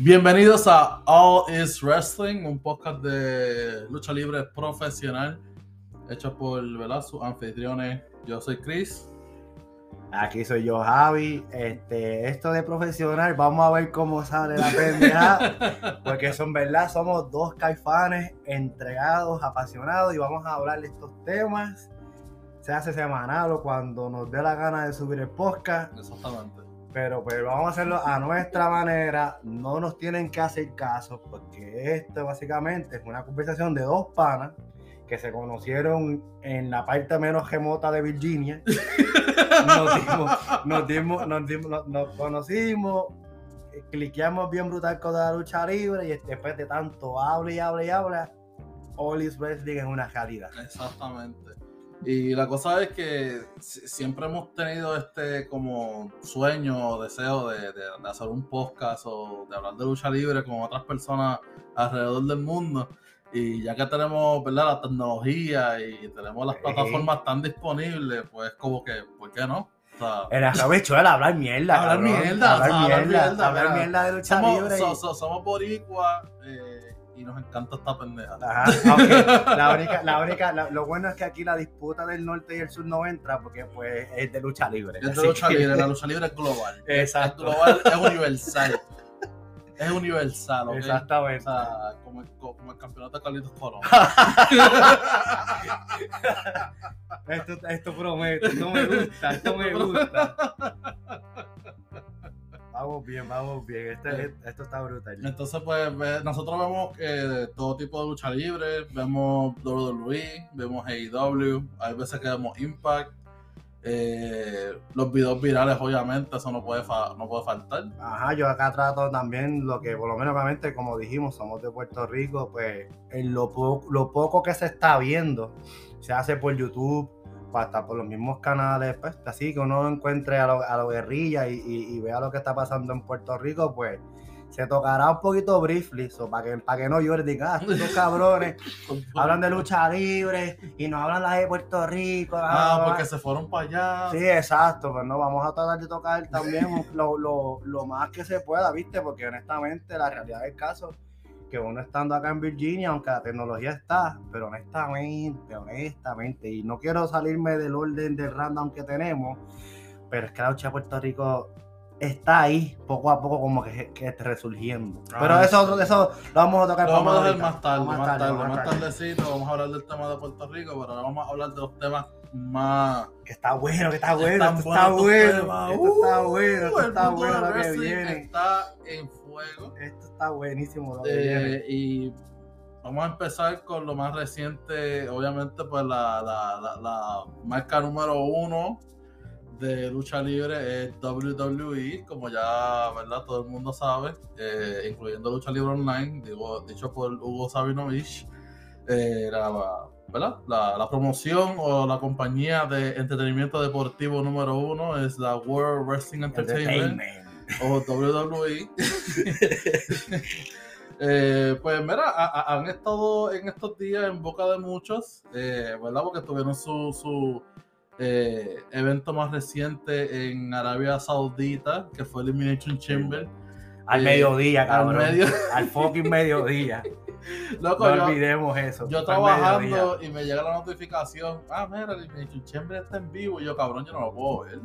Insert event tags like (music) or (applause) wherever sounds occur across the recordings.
Bienvenidos a All Is Wrestling, un podcast de lucha libre profesional hecho por ¿verdad? sus anfitriones. Yo soy Chris. Aquí soy yo, Javi. Este, esto de profesional, vamos a ver cómo sale la pendeja. (laughs) porque son verdad, somos dos caifanes entregados, apasionados y vamos a hablar de estos temas. Se hace semanal o cuando nos dé la gana de subir el podcast. Exactamente. Pero pues vamos a hacerlo a nuestra manera. No nos tienen que hacer caso porque esto básicamente es una conversación de dos panas que se conocieron en la parte menos remota de Virginia. (laughs) Nos, dimos, nos, dimos, nos, dimos, nos, conocimos, cliqueamos bien brutal con la lucha libre y después de tanto habla y habla y habla, All is Wrestling es una realidad. Exactamente. Y la cosa es que si- siempre hemos tenido este como sueño o deseo de, de- de hacer un podcast o de hablar de lucha libre con otras personas alrededor del mundo. Y ya que tenemos ¿verdad? la tecnología y tenemos las plataformas tan disponibles, pues como que, ¿por qué no? O sea, aprovecho hablar mierda. (laughs) Hablar cabrón. mierda, Hablar hablar mierda. mierda, Hablar mira. mierda de lucha somos, libre. so- so- somos boricuas eh, y nos encanta esta pendeja. Ajá, (laughs) la única, la única, la- lo bueno es que aquí la disputa del norte y el sur no entra porque pues es de lucha libre. Es de lucha que- libre, la (laughs) lucha libre es global. Exacto. Es global, es universal. Es universal, ¿ok? O Exactamente. sea, como el, como el campeonato de Carlitos Colón. (laughs) Esto, esto promete, esto me gusta, esto me gusta. Vamos bien, vamos bien. Este- esto está brutal. Entonces, pues, ve- nosotros vemos eh, todo tipo de lucha libre. Vemos WWE, vemos AEW, hay veces que vemos Impact. eh, los videos virales, obviamente, eso no puede, fa- no puede faltar. Ajá, yo acá trato también lo que, por lo menos, obviamente, como dijimos, somos de Puerto Rico, pues en lo, po- lo poco que se está viendo se hace por YouTube, hasta por los mismos canales, pues así que uno encuentre a los a lo guerrilla y, y- y vea lo que está pasando en Puerto Rico, pues se tocará un poquito briefly, so, para que, para que no lloren, digan, ah, estos cabrones (laughs) hablan de lucha libre y no hablan la de Puerto Rico. Ah, ah, porque se fueron para allá. Sí, exacto, pues no, vamos a tratar de tocar también lo, lo- lo más que se pueda, ¿viste? Porque honestamente la realidad del caso, que uno estando acá en Virginia, aunque la tecnología está, pero honestamente, honestamente, y no quiero salirme del orden del random que tenemos, pero es que la lucha de Puerto Rico está ahí, poco a poco como que, que resurgiendo. Ah, pero eso, eso lo vamos a tocar Lo vamos a dejar más tarde, más tarde, más, tarde. tardecito. Vamos a hablar del tema de Puerto Rico, pero ahora vamos a hablar de los temas más. Que está bueno, que está bueno, está bueno, esto está Uh, bueno, está bueno wrestling viene. Está en Esto está buenísimo lo. Eh, y vamos a empezar con lo más reciente, obviamente, pues la, la, la, la marca número uno de lucha libre es WWE, como ya verdad todo el mundo sabe, eh, incluyendo lucha libre online, digo, dicho por Hugo Sabinovich. Eh, la, ¿verdad? La, la promoción o la compañía de entretenimiento deportivo número uno es la World Wrestling Entertainment Entertainment. O WWE. (laughs) Eh, pues mira, a- a- han estado en estos días en boca de muchos, eh, ¿verdad? Porque tuvieron su, su eh, evento más reciente en Arabia Saudita, que fue Elimination Chamber. Al Eh, mediodía, al cabrón. medio- Al fucking mediodía. (laughs) Loco, No yo, olvidemos eso. yo al trabajando y me llega la notificación, ah, mira, Elimination Chamber está en vivo. Y yo, cabrón, yo no lo puedo ver.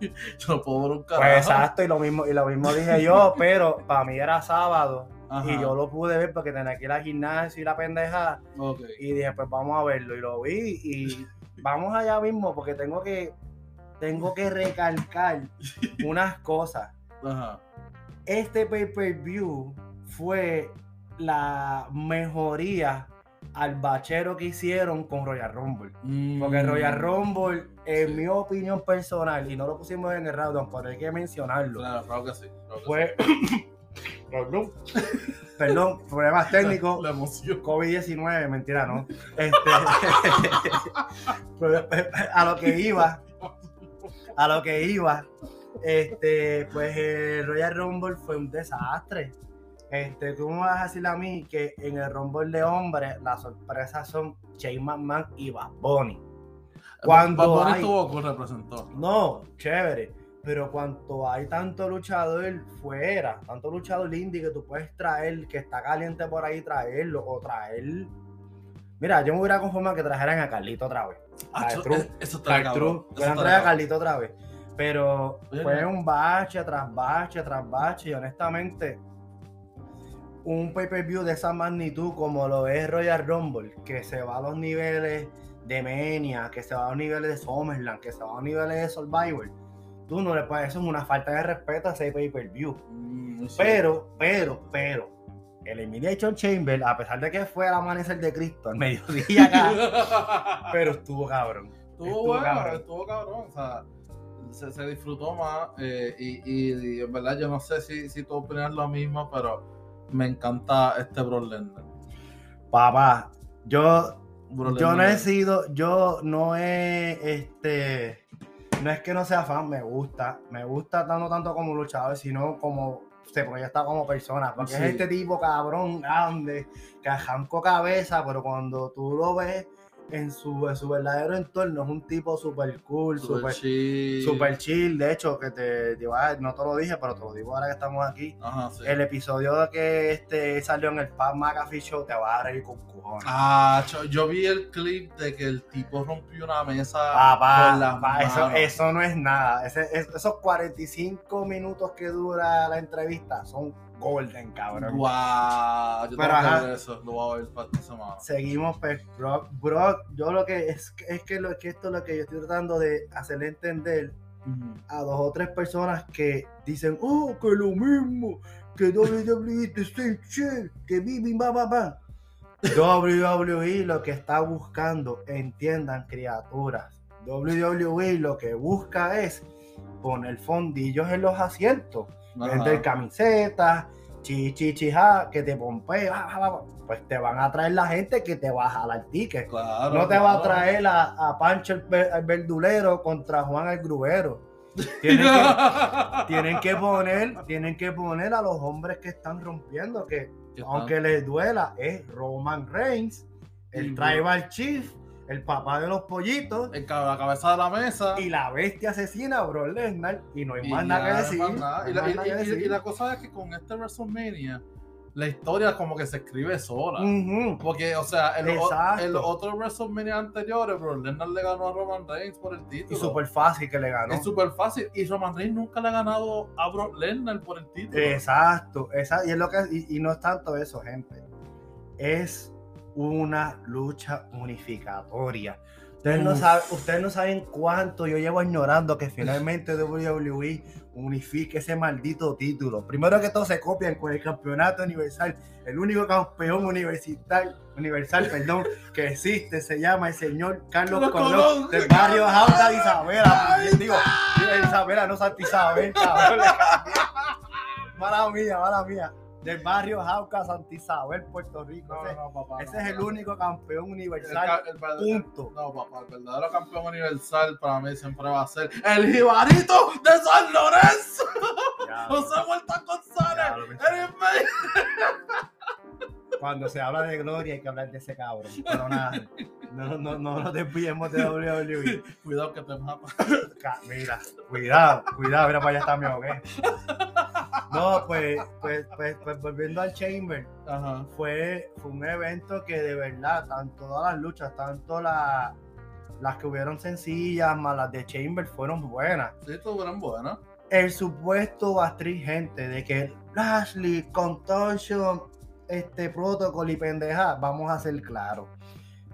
(laughs) yo no puedo ver un carajo. Pues exacto, y lo mismo, y lo mismo dije yo, (laughs) pero para mí era sábado. Ajá, Y yo lo pude ver porque tenía que ir al gimnasio y la pendeja. Y dije, pues vamos a verlo. Y lo vi. Y (laughs) vamos allá mismo porque tengo que, tengo que recalcar unas cosas. Ajá. este pay-per-view fue la mejoría al bachero que hicieron con Royal Rumble. Porque Mm. Royal Rumble, en Sí. mi opinión personal, y no lo pusimos en el round, pero hay que mencionarlo, Claro, claro que sí. claro que fue... (coughs) Perdón. Perdón, problemas técnicos. La emoción. COVID-19, mentira, ¿no? Este, (laughs) pero, a lo que iba, a lo que iba, este, pues el Royal Rumble fue un desastre. Este, tú me vas a decir a mí que en el Rumble de hombres las sorpresas son Shane McMahon y Bad Bunny. Cuando hay- estuvo representó. No, chévere. Pero cuanto hay tanto luchador fuera, tanto luchador indie que tú puedes traer, que está caliente por ahí, traerlo o traer. Mira, yo me hubiera conformado que trajeran a Carlito otra vez. Ah, eso- True. es- eso. True, Eso traído a. Carlito otra vez. Pero Oye, fue no. un bache tras bache tras bache. Y honestamente, un pay-per-view de esa magnitud como lo es Royal Rumble, que se va a los niveles de Mania, que se va a niveles de SummerSlam, que se va a niveles de Survivor, tú no le puedes, eso es una falta de respeto a ese pay-per-view. Mm, sí. Pero, pero, pero, el Elimination Chamber, a pesar de que fue el amanecer de Cristo al mediodía acá, (laughs) pero estuvo cabrón. Estuvo Estuvo bueno, cabrón. estuvo cabrón. O sea, se, se disfrutó más. eh, y, y- y en verdad, yo no sé si, si tú opinas lo mismo, pero me encanta este Brock Lesnar. Papá, yo Yo no he sido, yo no he, este, no es que no sea fan, me gusta, me gusta tanto tanto como luchador, sino como se proyecta como persona, porque Sí. es este tipo cabrón, grande, que arrancó cabeza, pero cuando tú lo ves en su, en su verdadero entorno, es un tipo super cool, Super super, chill. super chill, de hecho, que te, te iba a- no te lo dije, pero te lo digo ahora que estamos aquí, Ajá, sí. el episodio de que este salió en el Pat McAfee Show, te vas a reír con cojones. Ah, yo, vi el clip de que el tipo rompió una mesa Papá, con las papá, eso, eso no es nada. Ese- es- esos 45 minutos que dura la entrevista son golden, cabrón. Guau, yo Pero, tengo que ajá. ver eso, lo voy a ver para esta semana. Seguimos, pues, Brock, Brock, yo lo que es, es que, lo, que esto es lo que yo estoy tratando de hacerle entender a dos o tres personas que dicen, oh, que lo mismo, que WWE same shit, que bibi, ba, ba, ba. WWE lo que está buscando, entiendan criaturas, WWE lo que busca es poner fondillos en los asientos. Vender camisetas, chi, chi, chi, ja, que te pompea, pues te van a traer la gente que te va a jalar ticket. Claro, No te va a traer a, a Pancho el, ver- el verdulero contra Juan el grubero. (laughs) Tienen que, tienen que poner, tienen que poner a los hombres que están rompiendo, que Que aunque les duela, es Roman Reigns, el Tribal Chief, el papá de los pollitos En ca- la cabeza de la mesa. y la bestia asesina, Bro Lesnar, y no hay Y más nada que decir. nada. no Y la, más y- nada que y- y decir. la cosa es que con este WrestleMania, la historia como que se escribe sola. Porque, o sea, en los, Exacto. en los otros WrestleMania anteriores, Brock Lesnar le ganó a Roman Reigns por el título. Y súper fácil que le ganó. Es súper fácil. Y Roman Reigns nunca le ha ganado a Brock Lesnar por el título. Exacto, esa- y es lo que y, y no es tanto eso, gente. Es una lucha unificatoria. Ustedes no, saben, ustedes no saben cuánto yo llevo ignorando que finalmente WWE unifique ese maldito título. Primero que todo se copian con el campeonato universal. El único campeón universal, universal perdón, que existe se llama el señor Carlos Colón Colón. del barrio Jauta de Isabela. Ay, digo, Isabela, no Santa Isabel, cabrón. (laughs) Mala mía, mala mía. Del barrio Jauca, Santa Isabel, Puerto Rico. No, ese no, papá, ese no, es el único campeón universal. el Punto. No, papá, el verdadero campeón universal para mí siempre va a ser el jibarito de San Lorenzo. Ya, (laughs) José Huerta González. El Cuando se habla de gloria hay que hablar de ese cabrón. Pero nada, no, no, no nos desviemos de WWE. Cuidado que te mata. Ca- Mira, cuidado, cuidado, mira para allá está mi hogué. No, pues, pues, pues, pues volviendo al Chamber, Ajá. fue, fue un evento que de verdad, tanto todas las luchas, tanto la- las que hubieron sencillas, más las de Chamber fueron buenas. Sí, estuvieron buenas. El supuesto astringente de que Lashley, Contortion, este protocolo y pendeja, vamos a ser claros.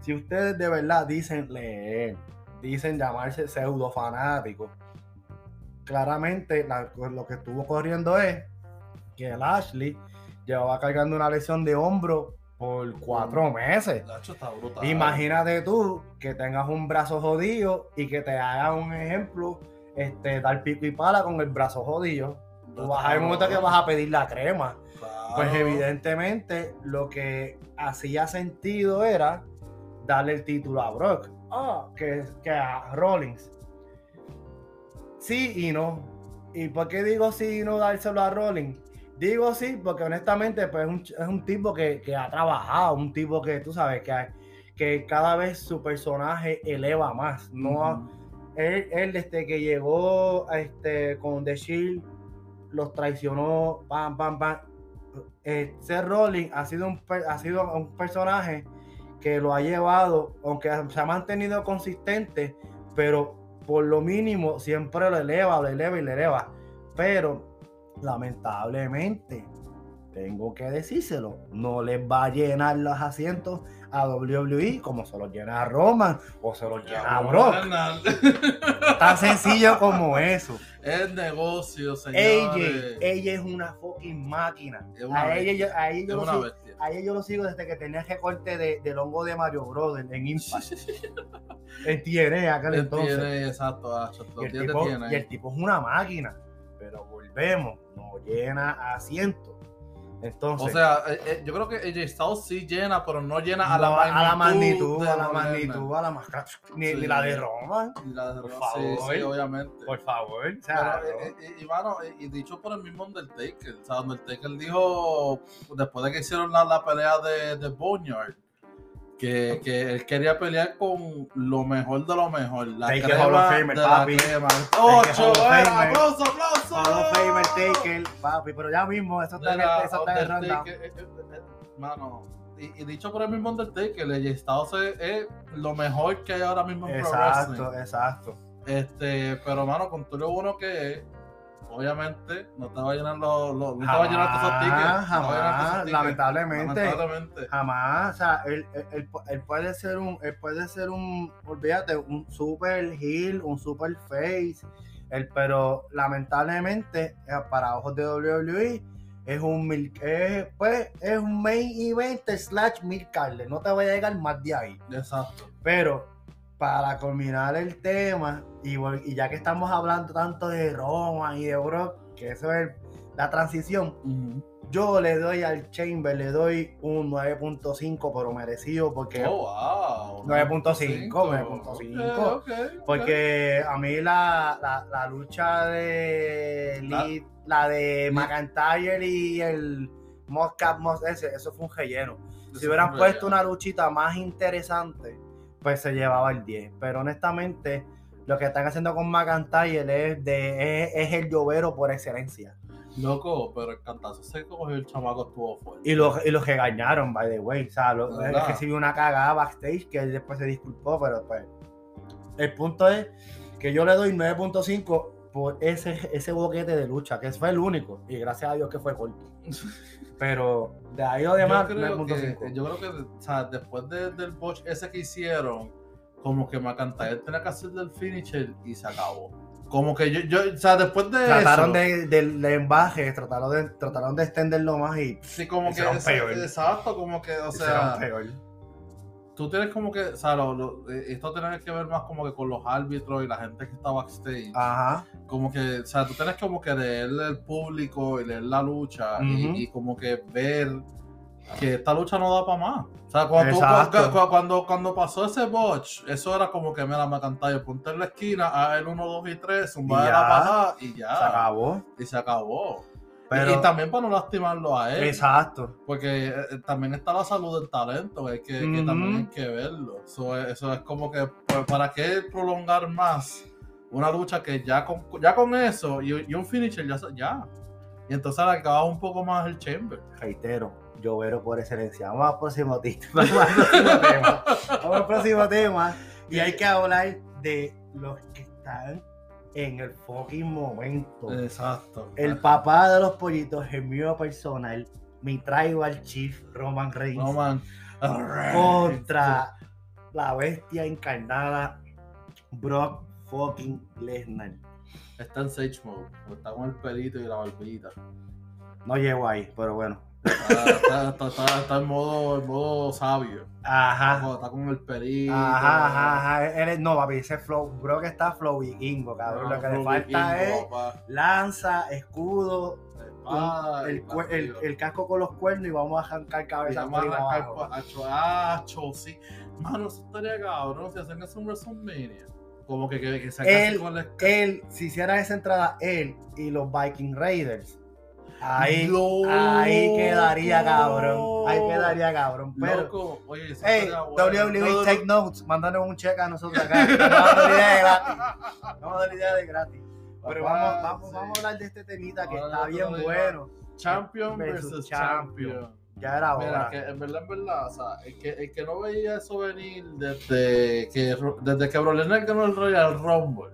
Si ustedes de verdad dicen leer, dicen llamarse pseudo fanáticos, claramente la- lo que estuvo corriendo es que Lashley llevaba cargando una lesión de hombro por cuatro meses. Lacho está brutal. Imagínate tú que tengas un brazo jodido y que te haga un ejemplo, este, dar pico y pala con el brazo jodido. Tú vas a momento que vas a pedir la crema. Claro. Pues evidentemente lo que hacía sentido era darle el título a Brock. Ah, que, que a Rollins. Sí y no. ¿Y por qué digo sí y no dárselo a Rollins? Digo sí porque honestamente pues, es, un, es un tipo que, que ha trabajado, un tipo que tú sabes que, que cada vez su personaje eleva más. No, él, él desde que llegó este, con The Shield, los traicionó, pam, pam, pam. Eh, Seth Rollins ha sido, un, ha sido un personaje que lo ha llevado, aunque se ha mantenido consistente, pero por lo mínimo siempre lo eleva, lo eleva y lo eleva. Pero lamentablemente, tengo que decírselo, no les va a llenar los asientos a WWE como se los llena a Roman o se los llena a Brock. (laughs) Tan sencillo como eso. Es negocio, AJ, señores. ella es una fucking máquina. Es una A ella, yo, a ella yo lo bestia. A ella yo lo sigo desde que tenía ese corte de, del hongo de Mario Bros. en, Impact. (laughs) En TNA, aquel Él entonces. exacto, Y el, tipo, y el tipo es una máquina. Pero volvemos, no llena asientos. Entonces, O sea, eh, eh, yo creo que AJ Styles sí llena, pero no llena a la magnitud. a la magnitud, a la magnitud, a la máscara. Ni, Sí. ni la de Lesnar. Y la de Por Rock, favor. Sí, sí, obviamente. por favor. O sea, Pero, eh, y, y, y dicho por el mismo Undertaker, o sea, Undertaker dijo, después de que hicieron la, la pelea de, de Boneyard, que, que él quería pelear con lo mejor de lo mejor, la Taker crema Hall of Famer, de la papi. crema. ¡Ocho! ¡Aplauso, aplauso! Hall of Famer Taker, papi, pero ya mismo, eso está el- eso está en el Mano, y, y dicho por el mismo Undertaker, AJ Styles es, es lo mejor que hay ahora mismo en Pro Exacto, Wrestling. exacto. Este, pero mano, con todo lo bueno que es, obviamente no te va a llenar los, los- no te va a llenar todos esos tickets. Jamás, no a esos tickets, lamentablemente. lamentablemente. Jamás, o sea, él, él- él pu- él puede ser un, él puede ser un, olvídate, un super heel, un super face, él, pero lamentablemente eh, para ojos de WWE es un mil, es, pues, es un main event slash mil carne, no te va a llegar más de ahí. Exacto. Pero para culminar el tema, y, ya que estamos hablando tanto de Roma y de Brock, que eso es la transición, yo le doy al Chamber, le doy un 9.5, pero merecido, porque, Oh, wow. 9.5, 9.5. Ok, ok, ok. porque a mí la, la, la lucha de Lee- la de McIntyre y el Moscap Mos ese, eso fue un relleno. Si hubieran puesto una luchita más interesante, pues se llevaba el 10. Pero honestamente, lo que están haciendo con McIntyre es, de, es, es el llovero por excelencia. Loco, pero el cantazo seco cogió el chamaco estuvo fuerte. Y los y los regañaron, by the way. O sea, lo, De verdad. recibió una cagada backstage que él después se disculpó, pero pues. El punto es que yo le doy 9.5 por ese, ese boquete de lucha, que fue el único. Y gracias a Dios que fue corto. (laughs) Pero de ahí lo demás, yo, creo que, 9.5. yo creo que, o sea, después de- del botch ese que hicieron, como que McIntyre tenía que hacer del finisher y se acabó. Como que yo, yo o sea, después de Trataron eso, de, del embaje, trataron de, trataron de extenderlo más y sí, como que, exacto, como que, o sea, peor. tú tienes como que, o sea, lo- lo- eh, esto tiene que ver más como que con los árbitros y la gente que está backstage. Ajá. Como que, o sea, tú tienes como que leer el público y leer la lucha y, como que ver que esta lucha no da para más. O sea, cuando, tú- cuando, cuando pasó ese botch, eso era como que, mira, McIntyre, ponte en la esquina, a el 1, 2 y 3, zumba de la patada y ya. Se acabó. Y se acabó. Y- Pero, y, también para no lastimarlo a él. exacto. Porque eh, eh, también está la salud del talento, que, que, también hay que verlo. Eso es, eso es como que, pues, ¿para qué prolongar más una lucha que ya con, ya con eso y, y un finisher ya, ya? Y entonces acababa un poco más el chamber. reitero, llovero por excelencia. Vamos al próximo, ti- (laughs) vamos al próximo tema. Vamos al próximo tema. Y hay que hablar de los que están en el fucking momento. Exacto. El papá de los pollitos, el mío personal, mi tribal chief Roman Reigns, No, man. contra la bestia encarnada Brock fucking Lesnar. Está en Sage Mode. Está con el pelito y la barbita. No llego ahí, pero bueno. Está, está, está- está- está en, modo, en modo sabio. Ajá. Está con el pelito. Ajá, ajá, ajá. Él es- no, papi, ese flow, bro que está flow vikingo, cabrón. Lo que le falta es lanza, escudo, el, cue- el- el casco con los cuernos y vamos a arrancar cabeza Vamos a arrancar acho, acho, sí. Mano, eso estaría cabrón si hacen eso en WrestleMania. Como que, que, que se Él- con la Él, si hiciera esa entrada, él y los Viking Raiders Ahí, Loco. ahí quedaría cabrón. Ahí quedaría cabrón. Pero, Loco, oye, eso hey. WWE No, Take Notes, mándanos un cheque a nosotros acá. Vamos a dar la idea de gratis. Vamos a dar la idea de gratis. Pero Papá, vamos, vamos, sí. vamos a hablar de este temita que Vamos está bien bueno. Champion versus champion. champion. Ya era Mira, hora. que en verdad, en verdad, o sea, el que, el que no veía eso venir desde que, desde que Brock Lesnar ganó el Royal Rumble.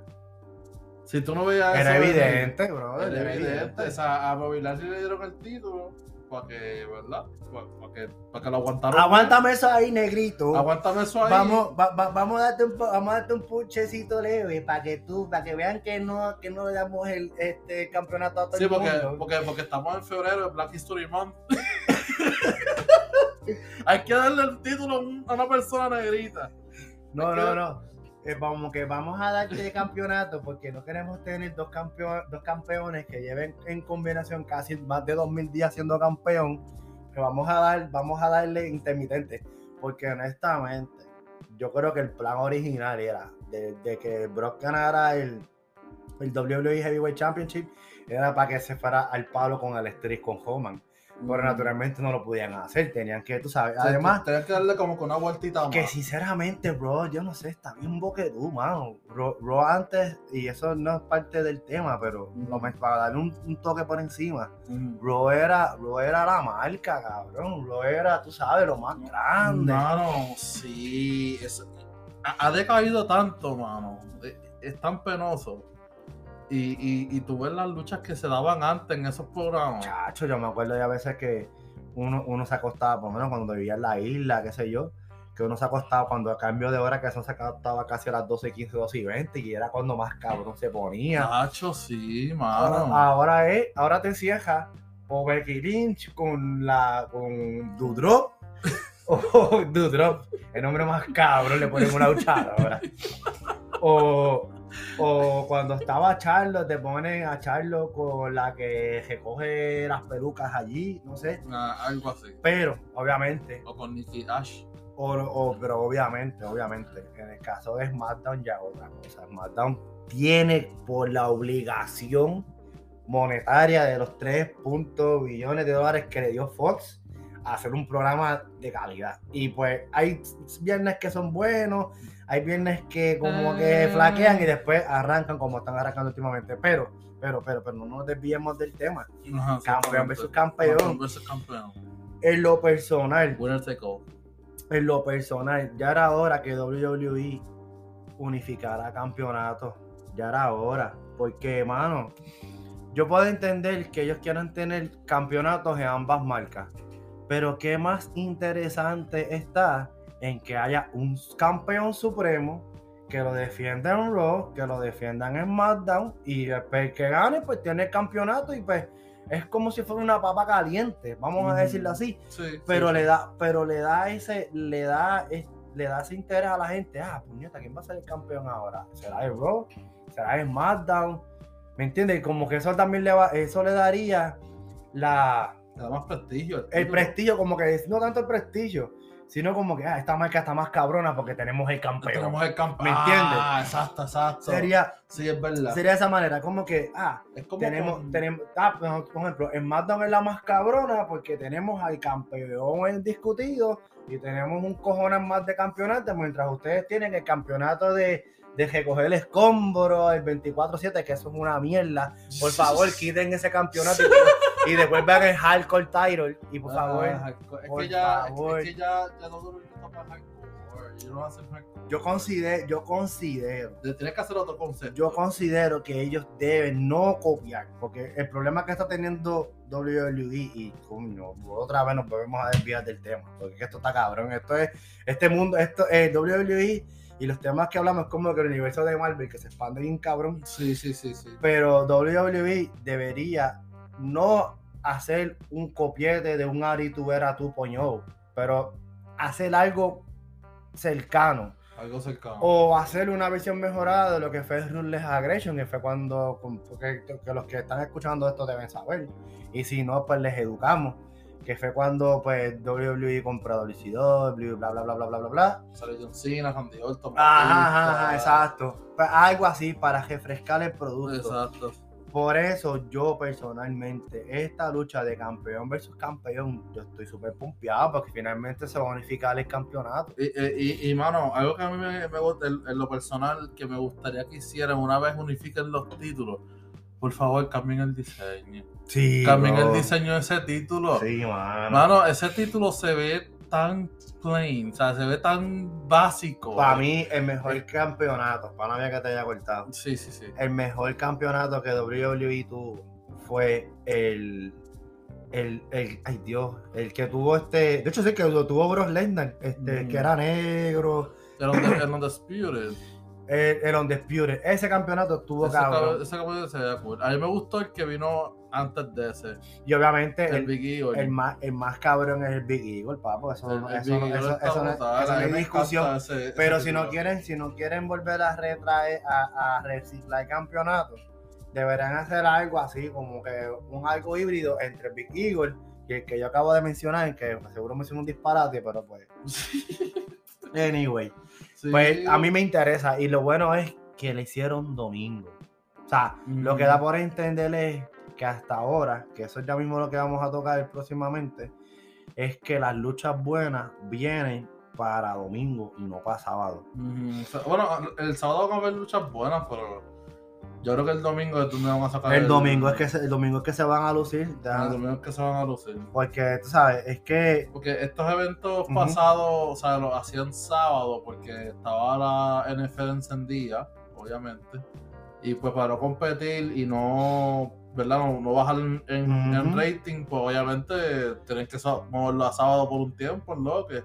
Si tú no veías Era eso evidente, bro. Era evidente. O sea, a Bobby Lashley le dieron el título para que, ¿verdad? Para que, para que lo aguantaron. Aguántame eso ahí, negrito. Aguántame eso ahí. Vamos, va- va- vamos a darte un vamos a darte un puchecito leve para que tú, para que vean que no, que no le damos el este campeonato a todo Sí, el porque, mundo. porque, porque estamos en febrero, en Black History Month. (laughs) Hay que darle el título a un- a una persona negrita. No, no, no. Eh, vamos que vamos a darte campeonato porque no queremos tener dos, campeones dos campeones que lleven en combinación casi más de 2000 días siendo campeón. Que vamos a dar, vamos a darle intermitente. Porque honestamente, yo creo que el plan original era de, de que Brock ganara el, el WWE Heavyweight Championship, era para que se fuera al palo con el Street con Homan. Pero naturalmente no lo podían hacer, tenían que, tú sabes. O sea, Además, Tenías que darle como con una vueltita más. que sinceramente, bro, yo no sé, está bien boquedú, mano. Bro, bro antes, y eso no es parte del tema, pero lo para darle un, un toque por encima, Mm. bro era, bro era la marca, cabrón. Bro era, tú sabes, lo más grande. Mano, sí. ha, ha decaído tanto, mano. Es, es tan penoso. Y, y, y tú ves las luchas que se daban antes en esos programas. Chacho, yo me acuerdo de a veces que uno, uno se acostaba, por lo menos cuando vivía en la isla, qué sé yo, que uno se acostaba cuando a cambio de hora, que eso se acostaba casi a las 12, 15, 12 y 20, y era cuando más cabrón se ponía. Nacho, sí, Ahora, mano. ahora es, ahora te encierras o Becky Lynch con la con Dudrop (laughs) o Dudrop, el nombre más cabrón le ponen una luchadora. (laughs) O, o cuando estaba Charlo, te ponen a Charlo con la que recoge las pelucas allí, no sé. Ah, algo así. Pero, obviamente, O con Nicky Ash. o, o- pero obviamente, obviamente, en el caso de SmackDown ya otra cosa. SmackDown tiene por la obligación monetaria de los 3 puntos billones de dólares que le dio Fox hacer un programa de calidad. Y pues hay viernes que son buenos, hay viernes que como que Ah. flaquean y después arrancan como están arrancando últimamente. Pero, pero, pero, pero no nos desviemos del tema. Ajá, Campeón versus campeón. versus campeón. En lo personal, en lo personal, ya era hora que WWE unificara campeonatos. Ya era hora. Porque, mano, yo puedo entender que ellos quieran tener campeonatos en ambas marcas. Pero qué más interesante está en que haya un campeón supremo que lo defienda en Raw, que lo defiendan en SmackDown y después el que gane pues tiene el campeonato y pues es como si fuera una papa caliente, vamos a decirlo así. Sí, pero sí, le da pero le da ese le da le da ese interés a la gente. Ah puñeta quién va a ser el campeón ahora será el Raw será el SmackDown me entiendes como que eso también le va eso le daría la Le da más prestigio. el título. prestigio como que no tanto el prestigio sino como que ah, esta marca está más cabrona porque tenemos el campeón Tenemos el campeón. ¿Me entiendes? Ah, exacto, exacto. sería Sí, es verdad. sería de esa manera como que ah es como tenemos, con- tenemos, ah, por por ejemplo, en SmackDown es la más cabrona porque tenemos al campeón indiscutido y tenemos un cojones más de campeonato, mientras ustedes tienen el campeonato de, de recoger el escombro, el 24-7, que eso es una mierda. Por favor, quiten ese campeonato (laughs) y, (laughs) y devuelvan el hardcore title. Y por favor, Ah, hardcore. es que ya, favor. es que ya, ya no para hardcore. Ellos no hacen hardcore. yo considero, yo considero Tienes que hacer otro concepto. yo considero que ellos deben no copiar, porque el problema que está teniendo WWE y coño, otra vez nos volvemos a desviar del tema, porque es que esto está cabrón, esto es este mundo, esto es WWE y los temas que hablamos es como que el universo de Marvel que se expande bien cabrón, Sí, sí, sí, sí. pero WWE debería no hacer un copiete de un Ari Tubera 2.0, pero hacer algo cercano. Algo cercano. O hacer una versión mejorada de lo que fue Ruthless Aggression, que fue cuando, que los que están escuchando esto deben saber. Y si no, pues les educamos. Que fue cuando pues WWE compró WCW, bla, bla, bla, bla, bla, bla, bla. Sale John Cena, Randy Orton. Ajá, ajá, exacto. Pues algo así para refrescar el producto. Exacto. Por eso yo personalmente, esta lucha de campeón versus campeón, yo estoy súper pompeado porque finalmente se va a unificar el campeonato. Y, y, y, mano, algo que a mí me, me gusta, en, en lo personal, que me gustaría que hicieran una vez unifiquen los títulos, por favor cambien el diseño. Sí. Cambien bro. el diseño de ese título. Sí, mano. Mano, ese título se ve tan plain, o sea, se ve tan básico. Para mí, el mejor campeonato, para había que te haya cortado. Sí, sí, sí. El mejor campeonato que WWE tuvo fue el. El, el, ay Dios, el que tuvo este, de hecho sí que lo tuvo Brock Lesnar, este, Mm. que era negro, El el Undisputed. el, el Undisputed, ese campeonato estuvo Ese cabrón, ese cabrón se veía cool. A mí me gustó el que vino antes de ese. y obviamente El el, Big Eagle. el más, el más cabrón es el Big Eagle, papo, eso, El- el eso, Big eso- eso no- no es discusión, ese Pero si no quieren, si no quieren volver a retraer, a, a reciclar campeonatos, deberán hacer algo así, como que un algo híbrido entre Big Eagle y el que yo acabo de mencionar, que seguro me hizo un disparate, pero pues. (laughs) Anyway, Sí. pues a mí me interesa. Y lo bueno es que le hicieron domingo. O sea, lo que da por entender es que hasta ahora, que eso es ya mismo lo que vamos a tocar próximamente, es que las luchas buenas vienen para domingo y no para sábado. Bueno, el sábado van a haber luchas buenas, pero yo creo que el domingo es donde van a sacar. El domingo es que se, el domingo es que se van a lucir. ya, El domingo es que se van a lucir. porque tú sabes, es que Porque estos eventos pasados, o sea, los hacían sábado porque estaba la NFL encendida, obviamente. Y pues para no competir y no, ¿verdad? No, no bajar en, rating, pues obviamente tienen que moverlo a sábado por un tiempo, ¿no? Que,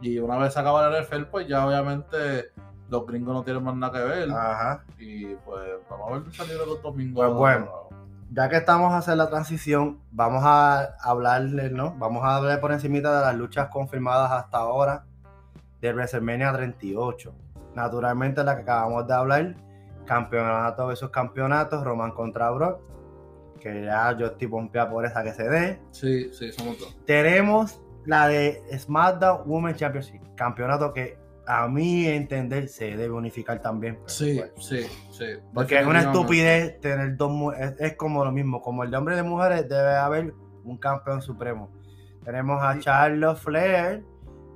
y una vez se acaba la NFL, pues ya obviamente los gringos no tienen más nada que ver. ajá, Y pues vamos a ver libre los domingos. Pues bueno. ya que estamos a hacer la transición, vamos a hablarle, ¿no? Vamos a hablar por encimita de las luchas confirmadas hasta ahora de WrestleMania 38. Naturalmente la que acabamos de hablar, campeonato versus campeonato, Roman contra Brock, que ya yo estoy pompeado por esa que se dé. Sí, sí, somos dos. Tenemos la de SmackDown Women's Championship, campeonato que a mi entender se debe unificar también. Sí, sí, sí. porque es una estupidez tener dos es, es como lo mismo, como el de hombres y de mujeres debe haber un campeón supremo. Tenemos a Charlotte Flair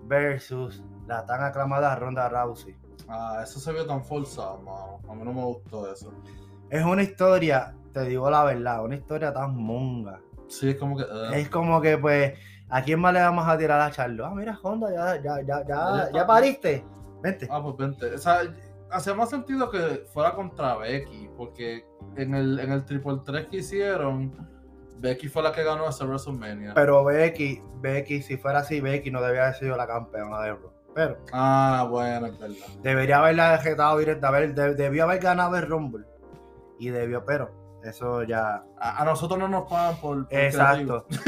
versus la tan aclamada Ronda Rousey. Ah, eso se vio tan forzado, mano. A mí no me gustó eso. Es una historia, te digo la verdad, una historia tan monga. Sí, es como que. eh, Es como que pues, ¿a quién más le vamos a tirar a Charlotte? Ah, mira, Honda, ya, ya, ya, Ya ya, pariste. Vente. Ah, pues vente. O sea, hacía más sentido que fuera contra Becky, porque en el, en el Triple 3 que hicieron, Becky fue la que ganó ese WrestleMania. Pero Becky, Becky, si fuera así, Becky no debía haber sido la campeona de Raw. Pero Ah, bueno, es verdad. debería haberla retado directa, haber, debió haber ganado el Rumble. Y debió, pero eso ya. A, a nosotros no nos pagan por. por Exacto. (laughs)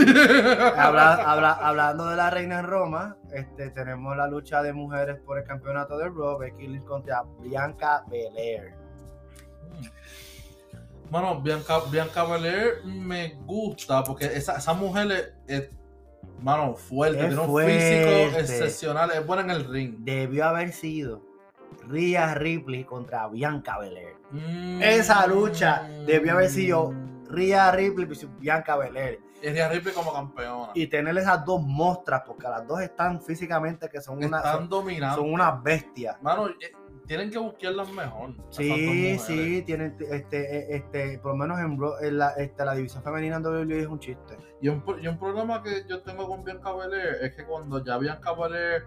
Habla- habla- hablando de la reina en Roma, este, tenemos la lucha de mujeres por el campeonato de Raw, Becky Lynch contra Bianca Belair. Bueno, Bianca, Bianca Belair me gusta porque esa, esa mujer es, es, mano, fuerte, Es tiene un fuerte. físico excepcional, es buena en el ring. Debió haber sido Rhea Ripley contra Bianca Belair. Mm. Esa lucha debió haber sido Rhea Ripley versus Bianca Belair. Y Rhea Ripley como campeona. Y tener esas dos mostras, porque las dos están físicamente que son, una, Están son, unas bestias. Mano, eh, tienen que buscarlas mejor. Sí, sí, tienen este, eh, este, por lo menos en, la, este, la división femenina en WWE es un chiste. Y un, y un problema que yo tengo con Bianca Belair es que cuando ya Bianca Belair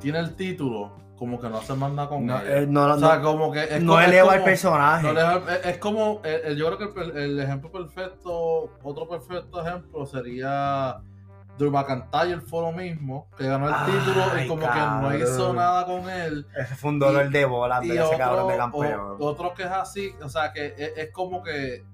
tiene el título, como que no se manda con No, ella. eh, no, o sea, no- como que es no eleva el personaje. no eleva- es, es como, eh, eh, yo creo que el, ejemplo perfecto, otro perfecto ejemplo sería Drew McIntyre fue lo mismo, que ganó el Ay, título y como que no hizo nada con él. Ese fue un dolor y- de bola Y ver ese cabrón de campeón. o- otro que es así, o sea, que es, es como que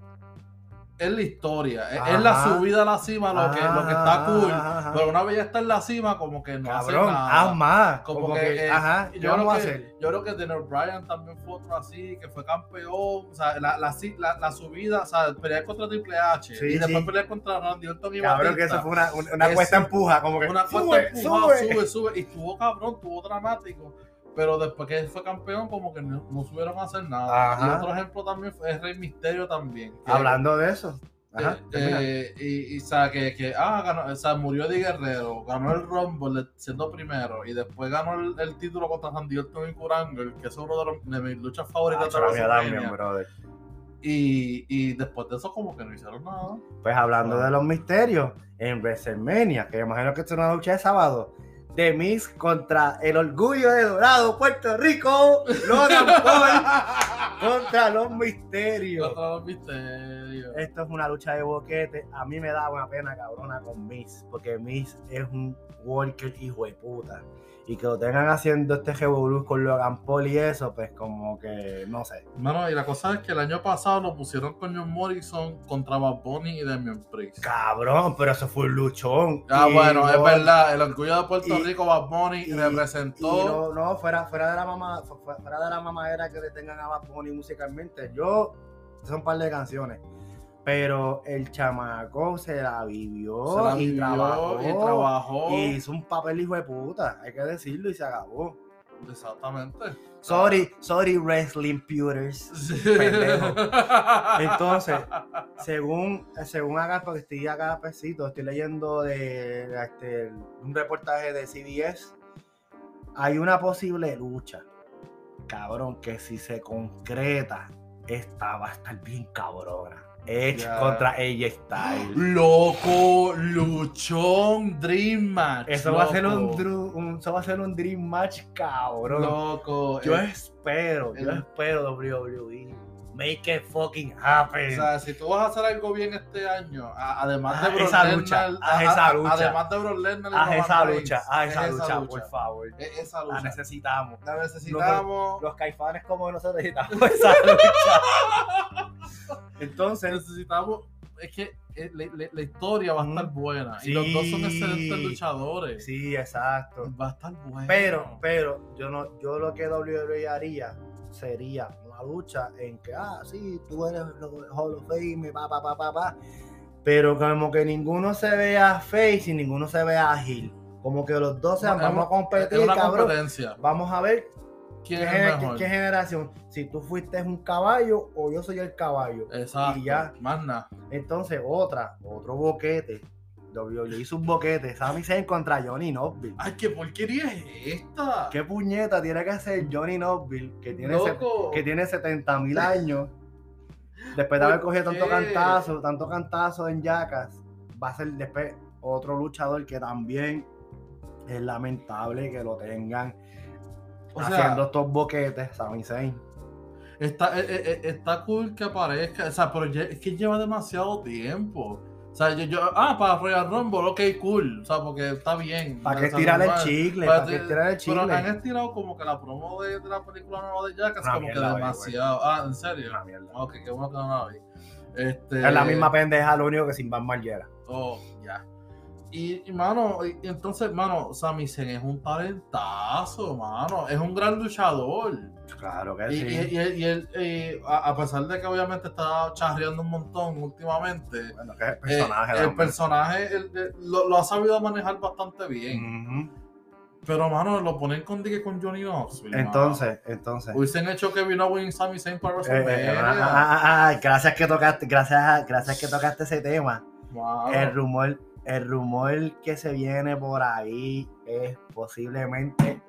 es la historia, es, la subida a la cima lo que, lo que está cool, Ajá, pero una vez ya está en la cima, como que no hace Cabrón, nada. haz más. Como, Como, que, que, eh, ajá, yo, ¿qué vamos creo a que, hacer? yo creo que Daniel Bryan también fue otro así, que fue campeón, o sea, la, la, la, la subida, o sea, pelear contra Triple H Sí, y después pelear contra Randy Orton y Cabrón, que Batista. eso fue una, una, cuesta empuja, como que Una sube, cuesta empujada, sube. sube, sube, y estuvo cabrón, estuvo dramático. Pero después que fue campeón, como que no, no supieron hacer nada. Ajá. Y otro ejemplo también fue- es Rey Misterio también. Hablando de eso. Ajá, eh, eh, y, y, o sea, que, que ah, ganó, o sea, murió de Guerrero, ganó el Rumble siendo primero y después ganó el, el título contra Randy Orton y Kurangle, que es uno de, los- de mis luchas favoritas la de WrestleMania. también, brother. Y, y después de eso como que no hicieron nada. Pues hablando de los misterios, en WrestleMania, que imagino que es una lucha de sábado, de Miz contra el orgullo de Dorado, Puerto Rico, Logan Paul (laughs) contra los misterios. Contra los misterios. Esto es una lucha de boquete. A mí me da una pena cabrona con Miz, porque Miz es un worker hijo de puta. Y que lo tengan haciendo este revolú con Logan Paul y eso, pues como que no sé. Mano, y la cosa es que el año pasado lo pusieron con John Morrison contra Bad Bunny y Damian Priest. Cabrón, pero eso fue un luchón. Ah, Y bueno, es verdad. El orgullo de Puerto y- Rico, Bad Bunny, y- representó. Y no, no, fuera, fuera de la mamá, fu- fuera de la mamadera que le tengan a Bad Bunny musicalmente. Yo, son un par de canciones. Pero el chamaco se la vivió, se la y, vivió trabajó, y trabajó. y hizo un papel hijo de puta, hay que decirlo, y se acabó. Exactamente. Sorry, sorry, wrestling pewters. Sí. Pendejo. (laughs) Entonces, según, según acá, porque estoy acá pesito, estoy leyendo de, de este, un reportaje de CBS. Hay una posible lucha, cabrón, que si se concreta, esta va a estar bien cabrona. Edge contra AJ Styles. Loco, luchón, Dream Match. Eso va a ser un, un- eso va a ser un dream match, cabrón. Loco. Yo eh, espero, yo espero WWE. Make it fucking happen. O sea, si tú vas a hacer algo bien este año, a- además de Brock esa lucha, haz a- esa lucha. Además de y Haz esa lucha, haz es esa lucha, por favor. Es esa La lucha. necesitamos. La necesitamos. Los caifanes como nosotros necesitamos esa lucha. (laughs) Entonces, necesitamos. Es que eh, la, la- la historia va a estar buena. Y los dos son excelentes luchadores. sí, exacto. Va a estar buena. Pero, pero, yo no, yo lo que WWE haría sería una lucha en que, ah, sí, tú eres Hall of Fame, pa, pa, pa, pa, pa. Pero como que ninguno se vea face y ninguno se vea ágil. Como que los dos sean, vamos a competir, cabrón. Vamos a ver ¿Quién ¿Qué, es gener- el mejor? qué- qué generación? Si tú fuiste un caballo o yo soy el caballo. Exacto. Y ya. Más nada. Entonces, otra, otro boquete. WWE hizo un boquete. Sami Zayn contra Johnny Knoxville. Ay, qué porquería es esta. ¿Qué puñeta tiene que hacer Johnny Knoxville que tiene, loco. que tiene 70 mil años? Después de haber ¿Por cogido tanto cantazo, tanto cantazo en Jackas, va a ser después otro luchador que también es lamentable que lo tengan O sea, haciendo estos boquetes, Sami Zayn. Está, eh, eh, eh, está cool que aparezca, o sea, pero es que lleva demasiado tiempo. O sea, yo, yo ah, para Royal Rumble, ok, cool. O sea, porque está bien. ¿Para qué tirar el chicle? Para ¿Para qué ti- tirar el Pero han chicle? estirado como que la promo de, de la película nueva de Jackass, como que demasiado. Ah, ¿en serio? Una mierda. Ok, qué bueno que no la vi. Este, Es la misma pendeja, lo único que sin Van Margera. Oh, ya. Y, y, mano, y, entonces, mano, Sami Zayn es un talentazo, mano. Es un gran luchador. Claro que Y, sí. y- y- y él, eh, a, a pesar de que obviamente está charreando un montón últimamente, bueno, que es el eh, personaje. el también. personaje él- él lo, lo ha sabido manejar bastante bien. Pero, mano, lo ponen con, dique con Johnny Knoxville. mano. Entonces, entonces. Hubiesen hecho Kevin Owens y Sami Zayn para eh, WrestleMania. eh, ah, ah, ah, ah, gracias que tocaste, gracias, gracias que tocaste ese tema. El rumor, el rumor que se viene por ahí es posiblemente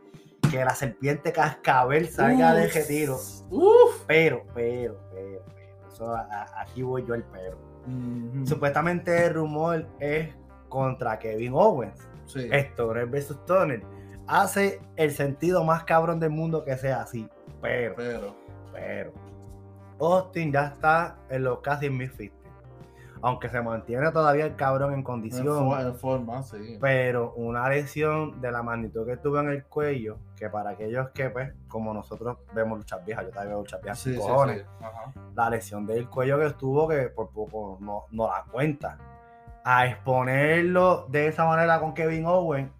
que la serpiente cascabel salga de retiro. Uf. Pero, pero, pero, pero. Eso, a- aquí voy yo el pero. Supuestamente el rumor es contra Kevin Owens. Sí. Stoner vs Stoner. Hace el sentido más cabrón del mundo que sea así. Pero, Pero. pero. Austin ya está en los casi en 1050. Aunque se mantiene todavía el cabrón en condición. en forma, sí. Pero una lesión de la magnitud que tuvo en el cuello, que para aquellos que, pues, como nosotros vemos luchas viejas, yo también veo luchas viejas, Sí, cojones, la lesión del cuello que estuvo, que por poco no, no da cuenta. A exponerlo de esa manera con Kevin Owen,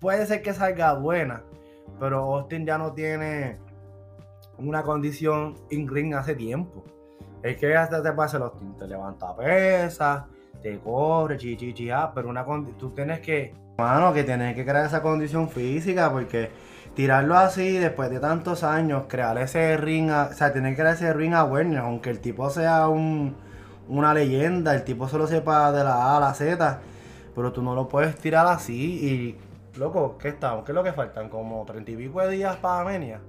puede ser que salga buena, pero Austin ya no tiene una condición in ring hace tiempo. Es que hasta te pasa el Austin, te levanta pesa, te corre, chi, chi, chi, ah, pero una tú tienes que, mano, que tienes que crear esa condición física porque tirarlo así después de tantos años, crear ese ring, o sea, tener que crear ese ring awareness, aunque el tipo sea un, una leyenda, el tipo solo sepa de la A a la Z, pero tú no lo puedes tirar así y, loco, ¿qué estamos? ¿Qué es lo que faltan? Como treinta y pico de días para o menos,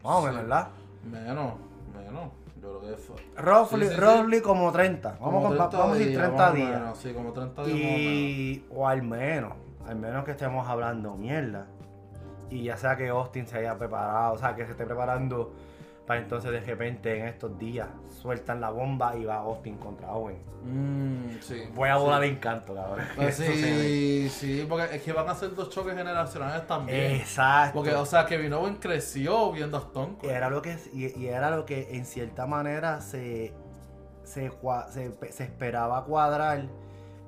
Sí. ¿verdad? Menos, menos. Yo creo que fue. Roughly, Sí, sí, sí. roughly como 30. Vamos, Como con- 30 vamos a decir días, 30 más o días. menos, Sí, como 30 días más o menos. Y, o al menos, al menos que estemos hablando mierda. Y ya sea que Austin se haya preparado, o sea, que se esté preparando para entonces de repente en estos días sueltan la bomba y va Austin contra Owen. Mm, sí. Voy a volar sí. de encanto, cabrón. Pues (laughs) sí, sí, porque es que van a ser dos choques generacionales también. Exacto. Porque, o sea, Kevin Owen creció viendo a Stone Cold. era lo que, y, y era lo que en cierta manera se, se, se esperaba cuadrar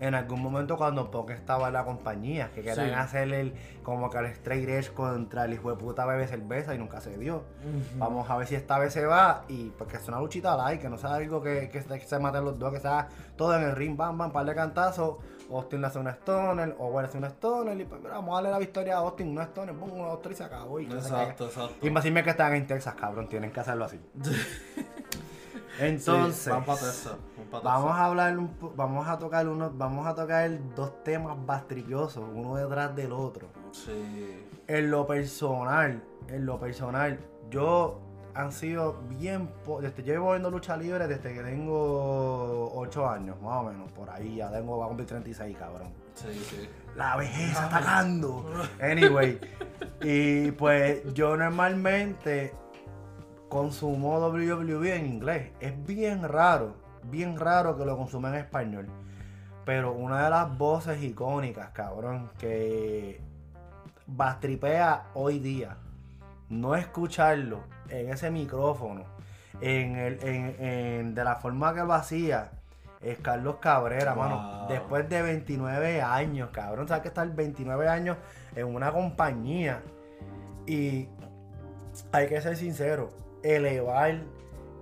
en algún momento cuando Punk estaba en la compañía, que querían Sí. hacer el, como que el straight edge contra el hijo de puta bebé cerveza y nunca se dio. Vamos a ver si esta vez se va y porque es una luchita light, que no sea algo que, que, se- que se maten los dos, que sea todo en el ring, bam, bam, par de cantazos. Austin le hace una stoner, Owen hace una stoner y pues mira, vamos a darle la victoria a Austin, una stoner, boom, una, dos, tres y se acabó. Y. Exacto, exacto. Y más dime que están en Texas, cabrón, tienen que hacerlo así. (laughs) Entonces, Sí, vamos a hablar un vamos a tocar unos, vamos a tocar dos temas bastripiosos, uno detrás del otro. Sí. En lo personal, en lo personal, yo han sido bien desde yo llevo viendo lucha libre desde que tengo 8 años, más o menos, por ahí ya tengo va a cumplir 36, cabrón. Sí, sí. La vejez atacando. (laughs) Anyway, y pues yo normalmente consumo WWE en inglés. Es bien raro, bien raro que lo consuma en español. Pero una de las voces icónicas, cabrón, que bastripea hoy día, no escucharlo en ese micrófono, en el, en- en- de la forma que lo hacía, es Carlos Cabrera, Wow. mano. Después de 29 años, cabrón. ¿Sabes que estar 29 años en una compañía? Y hay que ser sincero, elevar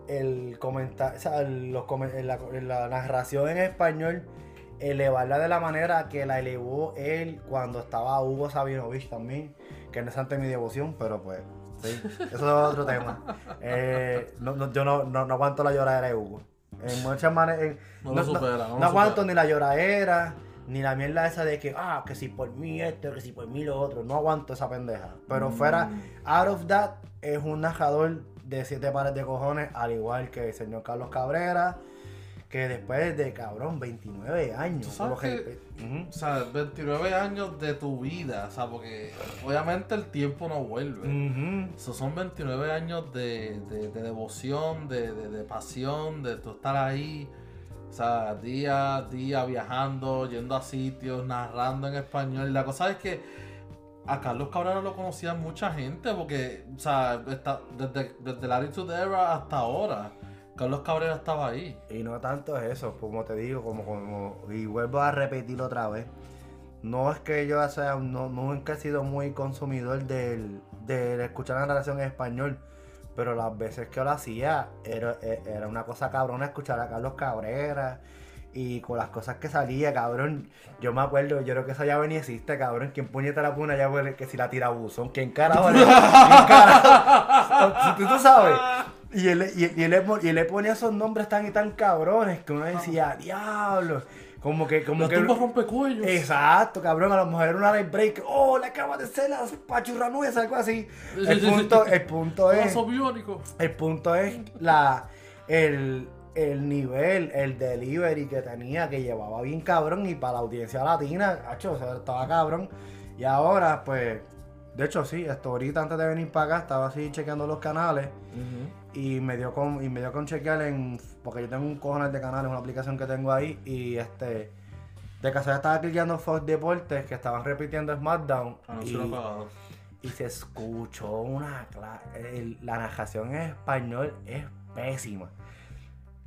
el comentario, o sea, los la, la narración en español, elevarla de la manera que la elevó él cuando estaba Hugo Sabinovich también, que no es ante mi devoción, pero pues, sí, eso es otro tema. (laughs) Eh, no- no- yo no, no, no aguanto la lloradera de Hugo. En muchas maneras, No lo supera, no aguanto supera. ni la lloradera, ni la mierda esa de que, ah, que si por mí esto, que si por mí lo otro. No aguanto esa pendeja. Pero Mm. fuera, out of that, es un narrador de siete pares de cojones, al igual que el señor Carlos Cabrera, que después de, cabrón, 29 años. ¿Tú sabes que- Ujú. O sea, 29 años de tu vida, o sea, porque obviamente el tiempo no vuelve. Esos son 29 años de, de- de devoción, de, de- de pasión, de tú estar ahí, o sea, día a día viajando, yendo a sitios, narrando en español. Y la cosa es que a Carlos Cabrera lo conocía mucha gente, porque, o sea, está, desde, desde la Attitude Era hasta ahora, Carlos Cabrera estaba ahí. Y no tanto es eso, como te digo, como, como y vuelvo a repetirlo otra vez. No es que yo sea, no, nunca he sido muy consumidor del, de escuchar la narración en español, pero las veces que lo hacía era, e- era una cosa cabrona escuchar a Carlos Cabrera y con las cosas que salía, cabrón. Yo me acuerdo, yo creo que esa llave ni existe, cabrón. ¿Quién puñeta la pone llave que si la tira buzón? ¿Quién carajo? ¿Quién carajo? (laughs) ¿Tú, tú sabes? Y él, y, y él, le y él le ponía esos nombres tan y tan cabrones que uno decía, diablo. Como que, como La que. rompecuellos. Exacto, cabrón. A lo mejor era una light break. Oh, le acaba de hacer las pachurranues, algo así. Sí, El punto, el punto es. El punto es la. El, el nivel, el delivery que tenía, que llevaba bien cabrón. Y para la audiencia latina, hacho, o sea, estaba cabrón. Y ahora, pues. De hecho, sí, esto ahorita antes de venir para acá, estaba así chequeando los canales. Y me dio con, y me dio con chequear en. Porque yo tengo un cojones de canales, una aplicación que tengo ahí. Y este. De casualidad estaba cliqueando Fox Deportes que estaban repitiendo SmackDown. Anuncio y, no pagado. y se escuchó una. la narración en español es pésima.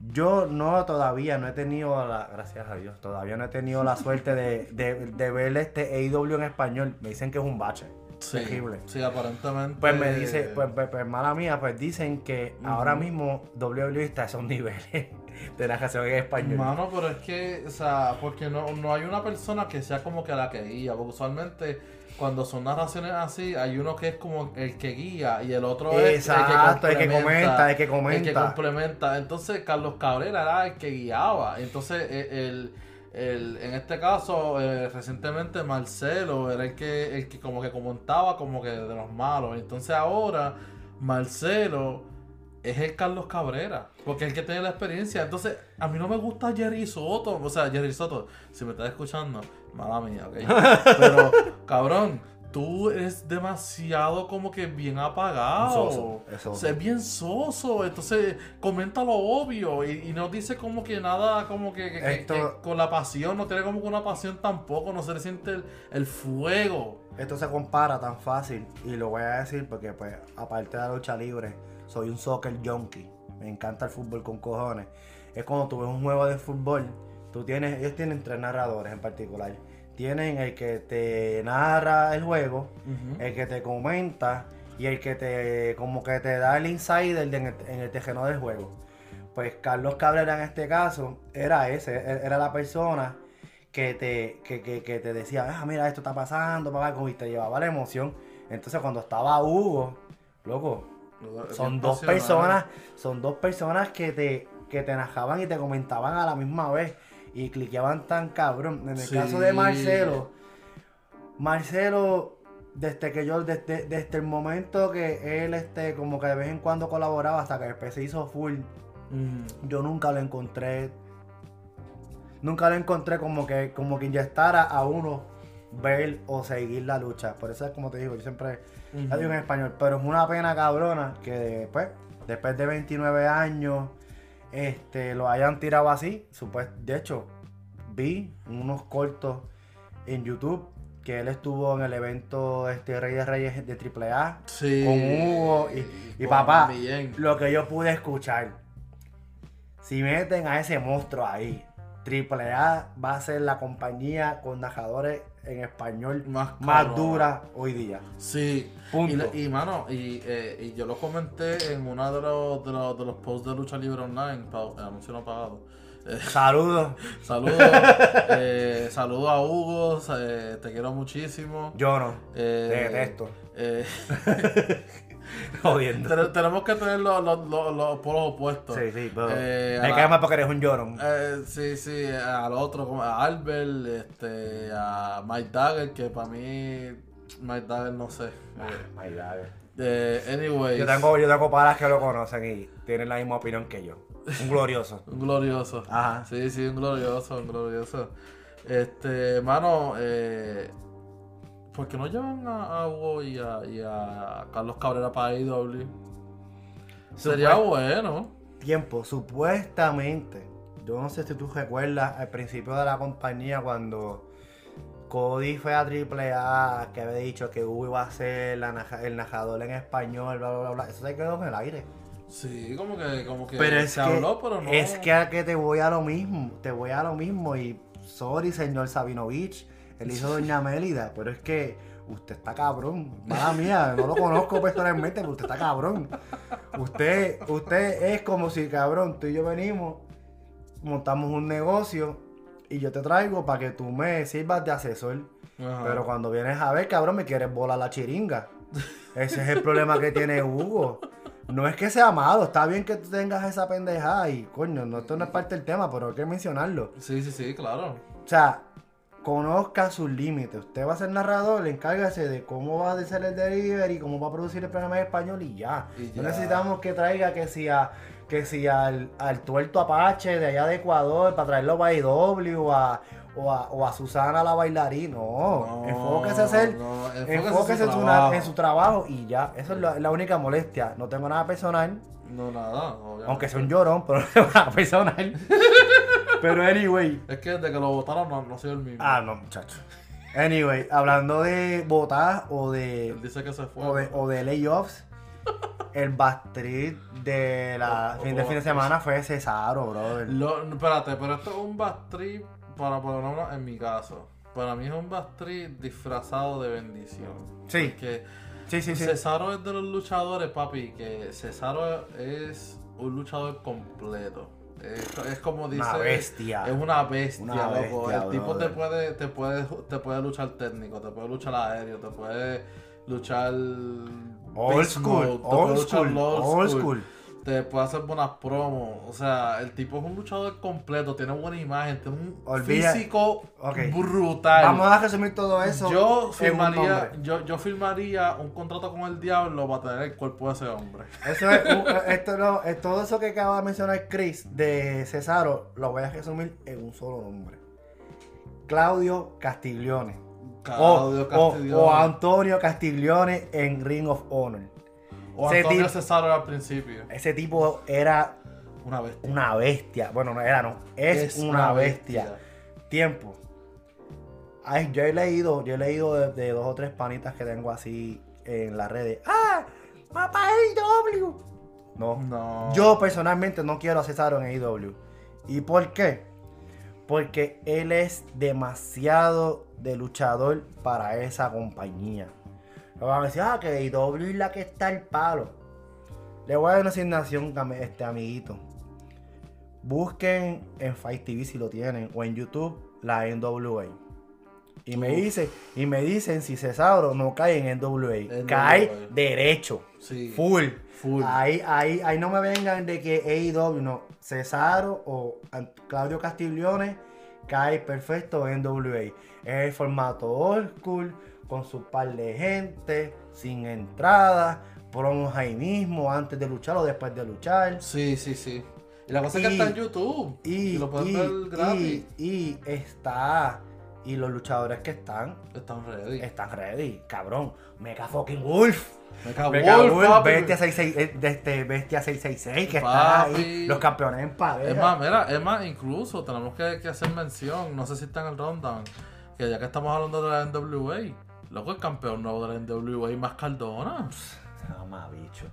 Yo no todavía no he tenido la. Gracias a Dios, todavía no he tenido la suerte de, de, de ver este AEW en español. Me dicen que es un bache. Sí, terrible. sí, aparentemente. Pues me dice, pues, pues, pues, mala mía, pues dicen que ahora mismo WWE está a esos niveles (laughs) de narración en español. Mano, pero es que, o sea, porque no, no hay una persona que sea como que la que guía, porque usualmente cuando son narraciones así, hay uno que es como el que guía y el otro es el que el que comenta, el que el que comenta. complementa. Entonces, Carlos Cabrera era el que guiaba. Entonces, e- el, el- en este caso, eh, recientemente Marcelo era el que, el que como que comentaba como que de los malos. Entonces, ahora Marcelo es el Carlos Cabrera, porque es el que tiene la experiencia. Entonces, a mí no me gusta Jerry Soto. O sea, Jerry Soto, si me estás escuchando, mala mía, ¿ok? (laughs) Pero, cabrón. Tú eres demasiado como que bien apagado. Soso, es soso. O sea, es bien soso. Entonces, comenta lo obvio. Y, y no dice como que nada, como que, que- que- Esto- que con la pasión. No tiene como que una pasión tampoco. No se le siente el, el fuego. Esto se compara tan fácil y lo voy a decir porque pues aparte de la lucha libre soy un soccer junkie. Me encanta el fútbol con cojones. Es cuando tú ves un juego de fútbol, tú tienes, ellos tienen tres narradores en particular. Tienen el que te narra el juego, el que te comenta y el que te como que te da el insider de- en el, en el terreno del juego. Pues Carlos Cabrera en este caso era ese, e- era la persona que te, que, que- que te decía, ah, mira, esto está pasando, papá, y te llevaba la emoción. Entonces cuando estaba Hugo, loco, son dos personas, son dos personas que te, que te narraban y te comentaban a la misma vez y cliqueaban tan cabrón. En el Sí. caso de Marcelo, Marcelo, desde que yo, desde, desde el momento que él este, como que de vez en cuando colaboraba hasta que después se hizo full, Mm. yo nunca lo encontré. Nunca lo encontré como que, como que inyectara a uno ver o seguir la lucha. Por eso es como te digo, yo siempre la digo en español. Pero es una pena cabrona que después, después de 29 años, este, lo hayan tirado así. De hecho, vi unos cortos en YouTube que él estuvo en el evento este Rey de Reyes de AAA. Sí. con Hugo y- papá. Lo que yo pude escuchar. Si meten a ese monstruo ahí, AAA va a ser la compañía con narradores en español Más más dura hoy día. Sí. Punto. Y, mano, y, eh, y yo lo comenté en uno de los, de los, de los posts de Lucha Libre Online, eh, anuncio no pagado. Eh, (laughs) Saludos, saludos, (laughs) eh, saludos a Hugo, te quiero muchísimo. yo no. Te detesto. (laughs) eh, (laughs) Jodiendo. ten- tenemos que tener los, los, los, los polos opuestos. Sí, sí, pero Eh, me cae mal porque eres un llorón. Eh, sí, sí, al otro, como a Albert, este, a Mike Dagger, que para mí, Mike Dagger no sé. Eh, My God. eh, anyways, Yo tengo, yo tengo paras que lo conocen y tienen la misma opinión que yo. Un glorioso. (laughs) un glorioso. Ajá. Sí, sí, un glorioso, un glorioso. Este, mano, eh, ¿por qué no llevan a, a Hugo y a, y a Carlos Cabrera para AEW? Sería bueno. tiempo, supuestamente, yo no sé si tú recuerdas al principio de la compañía cuando Cody fue a AAA que había dicho que Hugo iba a ser la el narrador en español, bla, bla, bla, bla. Eso se quedó en el aire. Sí, como que, como que Pero es se que, habló, pero no. es que a que te voy a lo mismo, te voy a lo mismo y sorry señor Sabinovich, el hijo de Doña Mélida, pero es que usted está cabrón, mala mía, no lo conozco personalmente, pero usted está cabrón. Usted, usted es como si cabrón, tú y yo venimos, montamos un negocio y yo te traigo para que tú me sirvas de asesor. Ajá. Pero cuando vienes a ver, cabrón, me quieres volar la chiringa. Ese es el problema que tiene Hugo. No es que sea malo, está bien que tú tengas esa pendejada y, coño, no, esto no es parte del tema, pero hay que mencionarlo. Sí, sí, sí, claro. O sea, conozca sus límites. Usted va a ser narrador, encárgase de cómo va a hacer el delivery, cómo va a producir el programa en español y ya. Y No ya. necesitamos que traiga que si a, que si al, al tuerto Apache de allá de Ecuador para traerlo a IW o a, o a, o a Susana la bailarina. No, enfóquese a hacer no, Enfóquese en su, trabajo. en su trabajo y ya. Esa es la, la única molestia. No tengo nada personal. No, nada. obviamente. Aunque sea un llorón, pero (laughs) no tengo nada personal. (laughs) pero anyway. Es que desde que lo votaron no, no soy el mismo. Ah, no, muchacho. Anyway, hablando de votar o de, Él dice que se fue. o de, o de layoffs, el backstreet de la O- fin de fin de semana fue Cesaro, brother. Lo- espérate, pero esto es un backstreet para por lo menos en mi caso. Para mí es un backstreet disfrazado de bendición. Sí. Porque Sí, sí, sí. Cesaro es de los luchadores, papi, que Cesaro es un luchador completo. Es, es como dice. Una bestia. Es una bestia, Una loco. bestia, el tipo te puede, te puede, te puede luchar técnico, te puede luchar aéreo, te puede luchar Old school, mode, old school, old old school, school. Te puede hacer buenas promos. O sea, el tipo es un luchador completo, tiene buena imagen, tiene un Olvida- físico brutal. Vamos a resumir todo eso. yo firmaría, yo, yo firmaría un contrato con el diablo para tener el cuerpo de ese hombre. Eso es, un- esto no, es todo eso que acaba de mencionar Chris de Cesaro, lo voy a resumir en un solo nombre. Claudio Castiglione. O, Claudio o- Castiglione. o Antonio Castiglione en Ring of Honor. O ese Antonio tipo- Cesaro al principio. Ese tipo era Una bestia. una bestia. Bueno, no era, no. Es, una bestia. Tiempo. Ay, yo he leído, yo he leído de, de dos o tres panitas que tengo así en las redes. ¡Ah! ¡Papá AEW! No. No. Yo personalmente no quiero a Cesaro en AEW. ¿Y por qué? Porque él es demasiado de luchador para esa compañía. Me van a decir, ah, que AEW es la que está al palo. Le voy a dar una asignación, este amiguito. Busquen en Fight TV si lo tienen o en YouTube la NWA. Y me dice, y me dicen si Cesaro no cae en NWA. NWA. Cae derecho. Sí. Full. Full. Ahí, ahí, ahí no me vengan de que AEW, no. Cesaro o Claudio Castiglione cae perfecto en WA. Es el formato old school, con su par de gente, sin entrada, promos ahí mismo, antes de luchar o después de luchar. Sí, sí, sí. Y la cosa es que está en YouTube. Y, Y, lo puedes y- ver gratis. y- está. Y los luchadores que están, Están ready. están ready. Cabrón. Mega fucking Wolf. Mega Wolf, Wolf. Bestia 66, eh, este Bestia 666 que está ahí. Los campeones en pareja. Es más, mira, es más, incluso tenemos que, que hacer mención, no sé si está en el rundown, que ya que estamos hablando de la NWA, loco, el campeón nuevo de la NWA más Cardona. Mamá, bicho.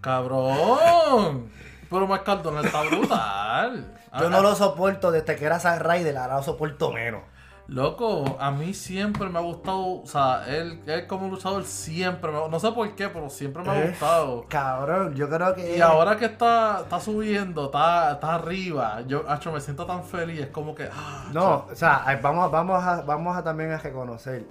¡Cabrón! Pero más Cardona está brutal. Yo Ah, no lo soporto desde que era Zack Ryder, ahora lo soporto menos. Loco, a mí siempre me ha gustado, o sea, él, él como luchador siempre me ha No sé por qué, pero siempre me ha Eh, gustado. Cabrón, yo creo que. Y ahora que está, está subiendo, está, está arriba, yo acho, me siento tan feliz, es como que... ah, No, o sea, ay, vamos, vamos, a, vamos a también a reconocer.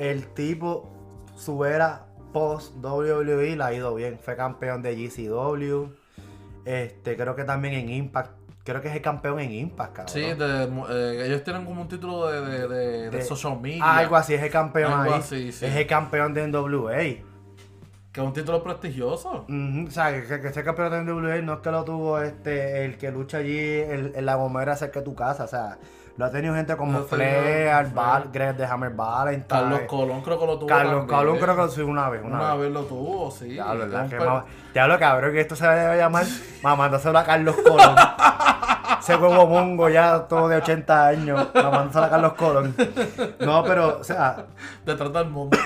El tipo, su era post WWE la ha ido bien. Fue campeón de GCW. Este, creo que también en Impact. Creo que es el campeón en Impact, cabrón. Sí, de, eh, ellos tienen como un título de, de, de, de social media. Algo así, es el campeón Algo ahí. así, sí. Es el campeón de NWA. Que es un título prestigioso. O sea, que, que ese campeón de NWA no es que lo tuvo este el que lucha allí en, en la gomera cerca de tu casa. O sea, lo ha tenido gente como Flair. Val, Greg de Hammer Valentine. Carlos Colón creo que lo tuvo Carlos. Colón creo que lo subió una vez. Una, Una vez. vez lo tuvo, sí. Ya lo, que ya lo cabrón, que esto se debe llamar mamándoselo a Carlos Colón. (laughs) Ese huevo mongo ya todo de 80 años, mamándoselo a Carlos Colón. No, pero, o sea, Detrás del mundo.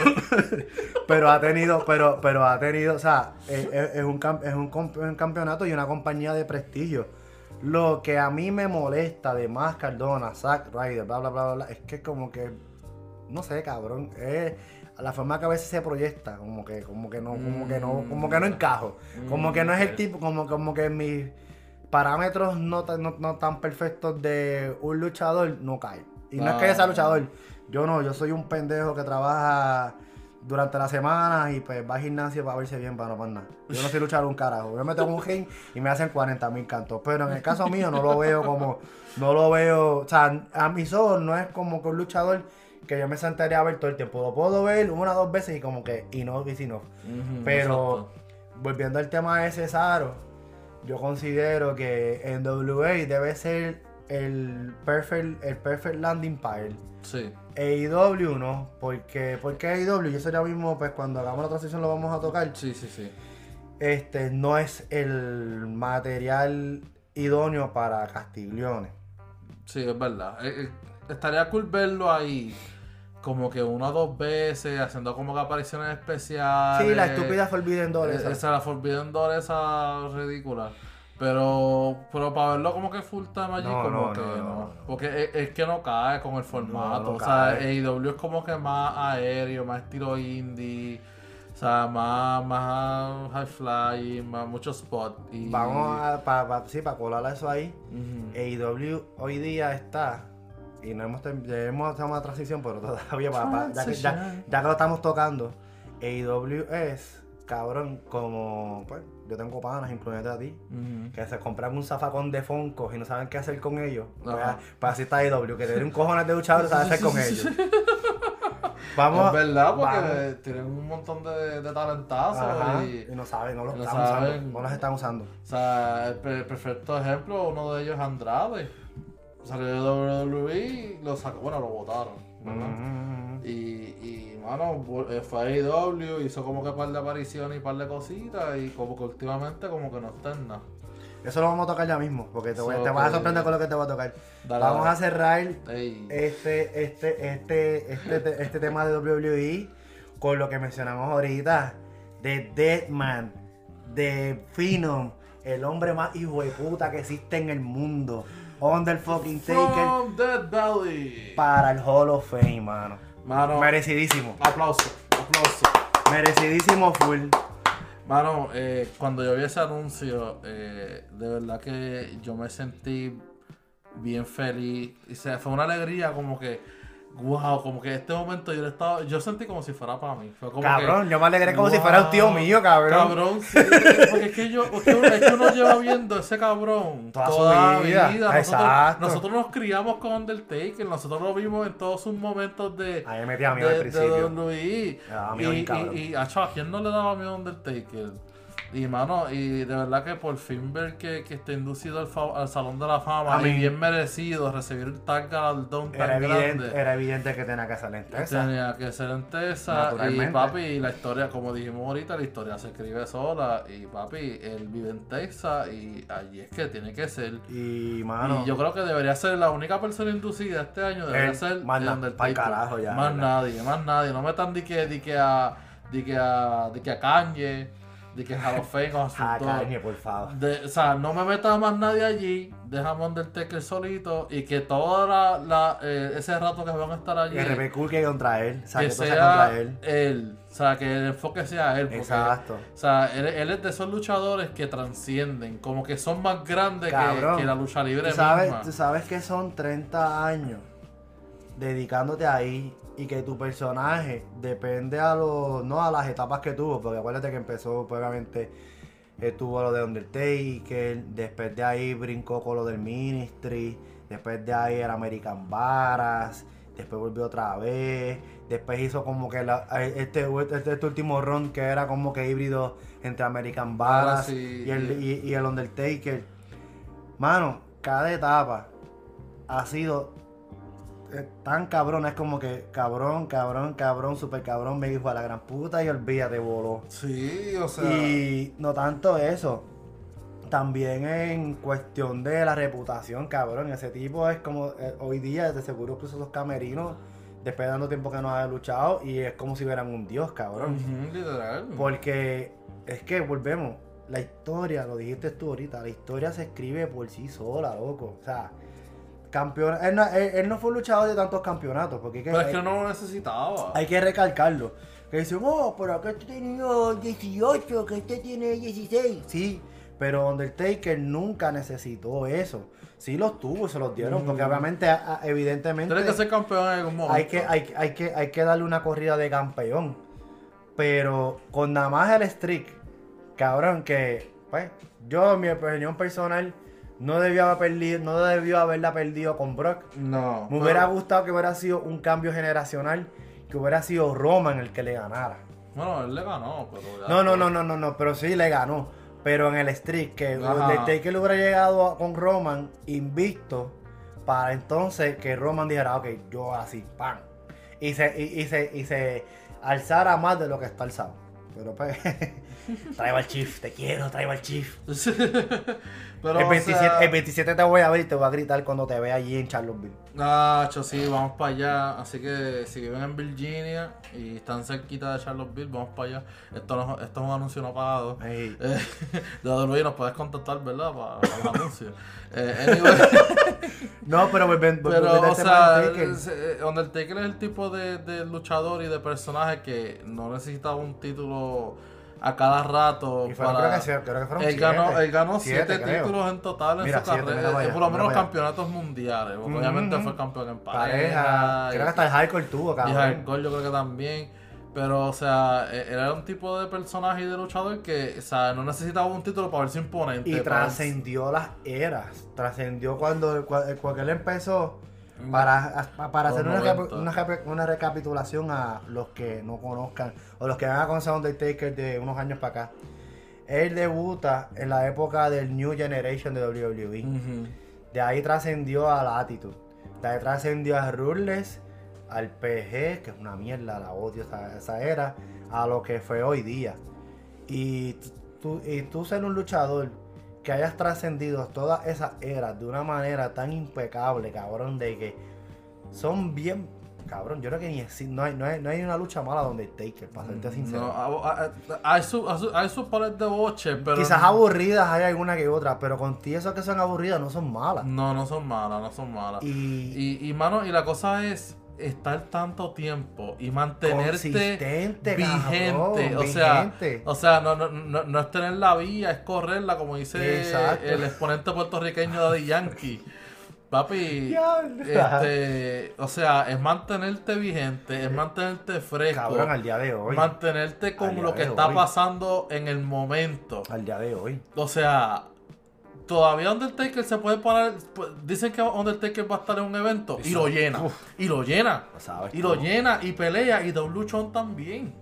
(laughs) pero ha tenido, pero, pero ha tenido, o sea, es, es- es un, es un, comp- un campeonato y una compañía de prestigio. Lo que a mí me molesta de más Cardona, Zack Ryder, bla, bla, bla, bla, es que como que, no sé, cabrón, es la forma que a veces se proyecta, como que, como que no, como que no, como que no encajo. Como que no es el tipo, como, como que mis parámetros no, tan- no, no tan perfectos de un luchador no caen. Y no es que Ah. sea luchador, yo no, yo soy un pendejo que trabaja durante la semana y pues va al gimnasio para verse bien, para no para nada. Yo no soy luchador un carajo. Yo me tengo un ring y me hacen 40 mil cantos. Pero en el caso mío no lo veo como, no lo veo, o sea, a mis ojos no es como que un luchador que yo me sentaría a ver todo el tiempo. Lo puedo ver una o dos veces y como que, y no, y si no. Pero exacto. volviendo al tema de Cesaro, yo considero que en WA debe ser el perfect, el perfect landing para él. Sí. AEW no, porque, porque AEW, y eso ya mismo, pues cuando hagamos la transición lo vamos a tocar, Sí, sí, sí. este no es el material idóneo para Castiglione. Sí, es verdad. Eh, eh, estaría cool verlo ahí. Como que una o dos veces, haciendo como que apariciones especiales. Sí, la estúpida Forbidden Door Eh, esa. Esa, la Forbidden Door, esa ridícula. Pero, pero para verlo como que full time allí, No, como no, que no. Porque es, es que no cae con el formato. o sea. AEW es como que más aéreo, más estilo indie. O sea, más, más high fly, más muchos spots. Y... Vamos a, pa, pa- sí, para colar eso ahí. Ujú. AEW hoy día está, y no hemos, hemos en una transición, pero todavía, pa- pa- ya, que, ya, ya que lo estamos tocando, AEW es, cabrón, como, pues, yo tengo panas, incluyendo a ti, que se compran un zafacón de Foncos y no saben qué hacer con ellos. Pues, pues así está AEW, que tiene un cojones de luchadores y sabe hacer con ellos. (laughs) Vamos. Es verdad, porque vamos. tienen un montón de, de talentazos Ajá, y... y no saben, no los no están saben. usando. No los están usando. O sea, el per- perfecto ejemplo, uno de ellos es Andrade. Salió de WWE, lo sacó, bueno, lo votaron. ¿verdad? Mm. Y, y, mano, eh, fue a AEW, hizo como que un par de apariciones y un par de cositas, y como que últimamente como que no está en nada. Eso lo vamos a tocar ya mismo, porque te, voy- So te vas a sorprender con lo que te voy a tocar. Dale, vamos dale. a cerrar Ey. este, este, este, este, te- este tema de WWE con lo que mencionamos ahorita de Deadman, de Phenom, el hombre más hijo de puta que existe en el mundo. Under fucking Taker From Dead Belly. para el Hall of Fame, mano. Mano, Merecidísimo. aplauso, aplauso. Merecidísimo full. Mano, eh, cuando yo vi ese anuncio, eh, de verdad que yo me sentí bien feliz. Y se, fue una alegría como que, wow, como que este momento yo le estaba, yo sentí como si fuera para mí. Fue como Cabrón, que, yo me alegré como si fuera un tío mío, cabrón. Cabrón, sí, porque es que yo, es que uno, es que uno lleva viendo ese cabrón Toda toda, su la vida. vida. Nosotros, Exacto. nosotros nos criamos con Undertaker, nosotros lo vimos en todos sus momentos de, A mí me metía miedo al de, principio. de WWE. Me daba miedo y, y, y, acho, ¿a quién no le daba miedo a Undertaker? Y mano, y de verdad que por fin ver que, que está inducido al, fa- al Salón de la Fama y bien merecido recibir tal galardón tan Era evidente, grande. era evidente que tenía que salir en Texas. Tenía que ser en Tesa y papi, y la historia, como dijimos ahorita, la historia se escribe sola y papi, él vive en Texas y allí es que tiene que ser. Y, mano, Y yo creo que debería ser la única persona inducida este año, debería Él, ser más el na- carajo ya, Más nadie, más nadie. No metan di que, di que a, di que a, di que a Kanye, di que Hall of Fame o (laughs) Ah, Dogg. Kanye, por favor. De- o sea, no me meta más nadie allí, déjame Undertaker solito y que todo la, la, eh, ese rato que van a estar allí, Que Cool que contra él. O sea, que, que todo sea contra él. él. O sea, que el enfoque sea él. Porque, Exacto. O sea, él, él es de esos luchadores que transcienden, como que son más grandes que la lucha libre ¿Tú sabes, misma. tú sabes que son 30 años dedicándote ahí y que tu personaje depende a los no a las etapas que tuvo, porque acuérdate que empezó obviamente estuvo lo de Undertaker, después de ahí brincó con lo del Ministry, después de ahí el American Baras, después volvió otra vez, después hizo como que la- este, este, este último run que era como que híbrido entre American Baras sí, y, el, y, y el Undertaker. Mano, cada etapa ha sido tan cabrón, es como que cabrón, cabrón, cabrón, super cabrón, me dijo a la gran puta y olvídate, voló. Sí, o sea. Y no tanto eso, también en cuestión de la reputación, cabrón. Ese tipo es como, eh, hoy día de seguro puso esos camerinos después de dando tiempo que no había luchado y es como si fueran un dios, cabrón. literal. Porque es que volvemos, la historia, lo dijiste tú ahorita, la historia se escribe por sí sola, loco. O sea, campeón, él no, él- él no fue luchador de tantos campeonatos, porque que, Pero es que no lo necesitaba. hay que recalcarlo. Que dicen, oh, pero acá este tenía 18, que este tiene 16. Sí, pero Undertaker nunca necesitó eso. Sí los tuvo, se los dieron, porque Mm. obviamente, evidentemente, Tienes que ser campeón en algún momento. hay que, hay, hay que, hay que darle una corrida de campeón. Pero con nada más el streak, cabrón, que, pues, yo, en mi opinión personal, no debió, haber perdido, no debió haberla perdido con Brock. No. Me hubiera gustado que hubiera sido un cambio generacional, que hubiera sido Roman el que le ganara. Bueno, él le ganó, pero. ya No, no, no, no, no, no, pero sí le ganó. Pero en el streak, que le hubiera llegado a- con Roman invicto, para entonces que Roman dijera, ok, yo así, pan. Y se, y, y se, y se alzara más de lo que está alzado. Pero pues, (laughs) traiba Chief, te quiero, traiba Chief. (laughs) pero, el, o 27, sea, el 27 te voy a ver y te voy a gritar cuando te vea allí en Charlottesville. Nacho, sí, vamos para allá. Así que si viven en Virginia y están cerquita de Charlottesville, vamos para allá. Esto, no- esto es un anuncio no pagado. Ey. (laughs) Eh, de WWE nos puedes contactar, ¿verdad? Para, para los anuncios. (laughs) Eh, anyway, (laughs) No, pero volviendo volviendo pero, o sea, de Undertaker. es- eh, Undertaker es el tipo de, de luchador y de personaje que no necesitaba un título a cada rato. Y fueron, para- creo que, sí, creo que fueron él ganó, siete. él ganó Siete, siete, creo. títulos en total en Mira, su siete, carrera. por lo menos allá. campeonatos mundiales. Porque obviamente fue campeón en pareja. Pareja. Creo que hasta el hardcore tuvo, y cabrón. hardcore yo creo que también. Pero, o sea, e- era un tipo de personaje y de luchador que, o sea, no necesitaba un título para verse imponente. Y trascendió las eras. Trascendió cuando, cua- cuando él empezó. Para, para hacer una, Los reca- 90. una, reca- una recapitulación a los que no conozcan o los que van a conocer a Undertaker de unos años para acá. Él debuta en la época del New Generation de WWE. De ahí trascendió a la Attitude. De ahí trascendió a Ruthless, al PG, que es una mierda, la odio esa, esa era, a lo que fue hoy día. Y tú, y tú ser un luchador que hayas trascendido todas esas eras de una manera tan impecable, cabrón, de que son bien. Cabrón, yo creo que ni exi- no, hay, no, hay, no hay una lucha mala donde Taker, para serte sincero. No, a- a- hay sus hay su, pares de boche, pero. Quizás aburridas hay alguna que otra, pero contigo esas que son aburridas no son malas. No, no son malas, no son malas. Y, Y, y mano, y la cosa es estar tanto tiempo y mantenerte vigente. cabrón, o sea, o sea, no, no, no, no es tener la vía, es correrla, como dice Exacto. el exponente puertorriqueño Daddy (laughs) Yankee. Papi, este, o sea, es mantenerte vigente, es mantenerte fresco, Cabrón, al día de hoy. mantenerte con lo que de está hoy. pasando en el momento. Al día de hoy. O sea, todavía Undertaker se puede parar. pues, Dicen que Undertaker va a estar en un evento y lo llena. Uf. Y lo llena. Sabes Y lo llena y pelea. Y Don Luchón también.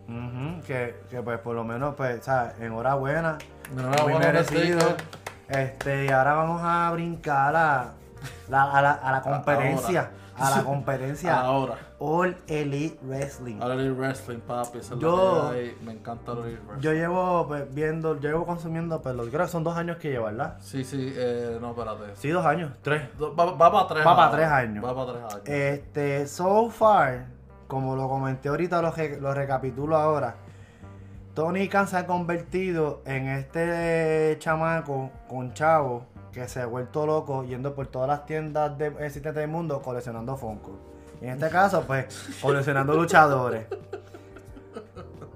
Que, que pues por lo menos, pues, o sea, enhorabuena. Muy Enhorabuena, merecido. Este, y ahora vamos a brincar a la, a la, a la competencia. A la (laughs) competencia Ahora. All Elite Wrestling. All Elite Wrestling, papi. esa es la Yo- que hay. Me encanta All Elite Wrestling. Yo llevo pues, viendo, llevo consumiendo, pues, lo- creo que son dos años que llevo, ¿verdad? Sí, sí, eh, no, espérate. Sí, dos años, tres. Va, va para tres Va pa' ahora. tres años. Va para tres años. Este, so far, como lo comenté ahorita, lo, lo recapitulo ahora. Tony Khan se ha convertido en este chamaco con chavo que se ha vuelto loco yendo por todas las tiendas de, existentes del mundo coleccionando Funko. En este caso, pues, coleccionando luchadores.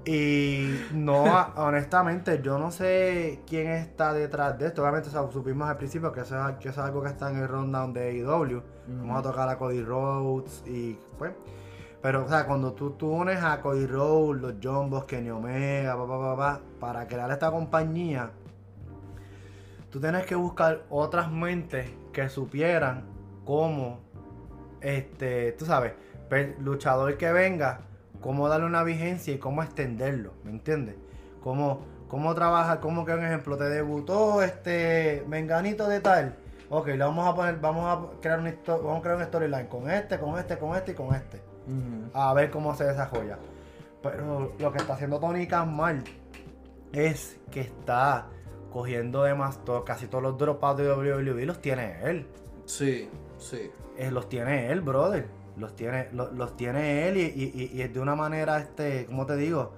Y no, honestamente, yo no sé quién está detrás de esto. Obviamente o sea, supimos al principio que eso, es, que eso es algo que está en el rundown de AEW. Vamos a tocar a Cody Rhodes y pues. Pero, o sea, cuando tú, tú unes a Cody Rhodes, los Jumbos, Kenny Omega, pa, pa, pa, pa, para crear esta compañía, tú tienes que buscar otras mentes que supieran cómo, este, tú sabes, luchador que venga, cómo darle una vigencia y cómo extenderlo, ¿me entiendes? Cómo, cómo trabajar, cómo que un ejemplo, te debutó este Menganito de tal. Ok, le vamos a poner, vamos a crear histo- vamos a crear una storyline con este, con este, con este y con este a ver cómo se desarrolla. Pero lo que está haciendo Tony Khan mal es que está cogiendo demás, to- casi todos los dropouts de WWE los tiene él. Sí, sí. Eh, los tiene él, brother. Los tiene, lo- los, tiene él y, y- y- es de una manera, este, ¿cómo te digo?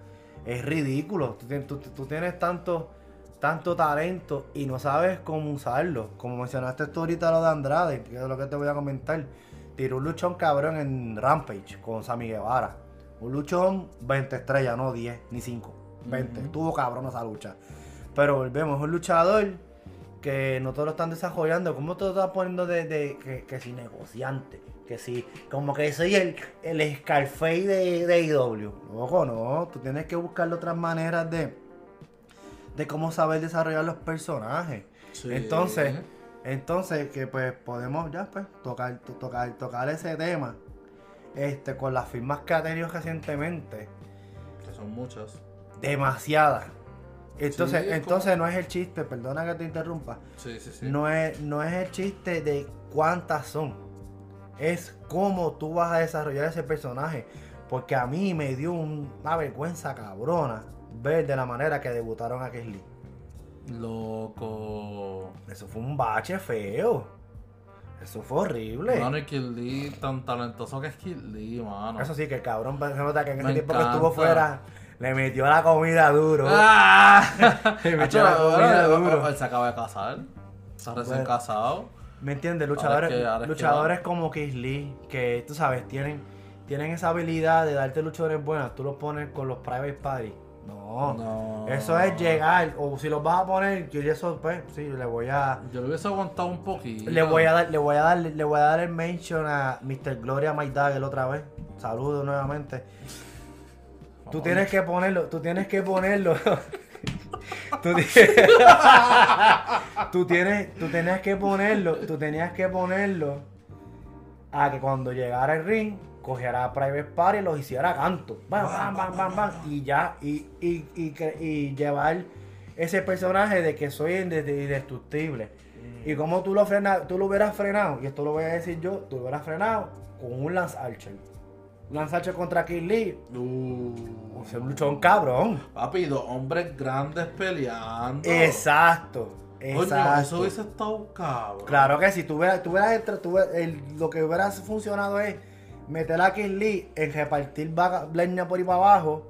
Es ridículo. Tú, tien- tú- tú tienes tanto, tanto talento y no sabes cómo usarlo. Como mencionaste tú ahorita lo de Andrade, que es lo que te voy a comentar. Tiró un luchón cabrón en Rampage con Sammy Guevara. Un luchón 20 estrellas, no 10 ni 5. 20. Ujú. Estuvo cabrón esa lucha. Pero volvemos, es un luchador que no todos lo están desarrollando. ¿Cómo te lo estás poniendo de, de- que, que si negociante? Que si, como que soy el, el Scarface de, de IW. Ojo, no. Tú tienes que buscar otras maneras de, de cómo saber desarrollar los personajes. sí. Entonces, entonces que pues podemos ya pues tocar, to- tocar, tocar ese tema. Este, con las firmas que ha tenido recientemente. Que son muchas. Demasiadas. Entonces, Sí, entonces no es el chiste, perdona que te interrumpa. Sí, sí, sí. No es, no es el chiste de cuántas son. Es cómo tú vas a desarrollar ese personaje. Porque a mí me dio un- una vergüenza cabrona ver de la manera que debutaron a Kesley. Loco. Eso fue un bache feo. Eso fue horrible. Mano, y Kid Lee, tan talentoso que es Kid Lee, mano. Eso sí, que el cabrón se nota que en ese tiempo que estuvo fuera le metió la comida duro. (laughs) ¡Ah! (laughs) Le metió la comida duro. Él se acaba de casar. Está recién Bueno. casado. ¿Me entiendes? Luchadores, Ahora es que- ahora es que luchadores como Keith Lee, que tú sabes, tienen, tienen esa habilidad de darte luchadores buenos, tú los pones con los private party. No. No. Eso es llegar. O si los vas a poner, yo eso, pues, sí, le voy a. Yo lo hubiese aguantado un poquito. Le voy a dar, le voy a dar, le voy a dar el mention a Mr. Gloria My Dagger otra vez. Saludos nuevamente. Tú tienes que ponerlo, tú tienes que ponerlo. (laughs) tú, ti- (laughs) tú tienes, tú tenías que ponerlo, tú tenías que ponerlo a que cuando llegara el ring, cogiera a Private Party y los hiciera canto. Bam, bam, bam, bam, bam. Y ya, y, y, y, y llevar ese personaje de que soy inde- indestructible. Y como tú lo frenas, tú lo hubieras frenado, y esto lo voy a decir yo, tú lo hubieras frenado con un Lance Archer. Lance Archer contra Kid Lee. Uh. Sea, un luchón cabrón. Papi, dos hombres grandes peleando. Exacto. Exacto. eso hubiese estado cabrón. Claro que si tú hubieras, tú hubieras tú hubieras- el- lo que hubiera funcionado es meter a Kid Lee en repartir leña por ahí para abajo.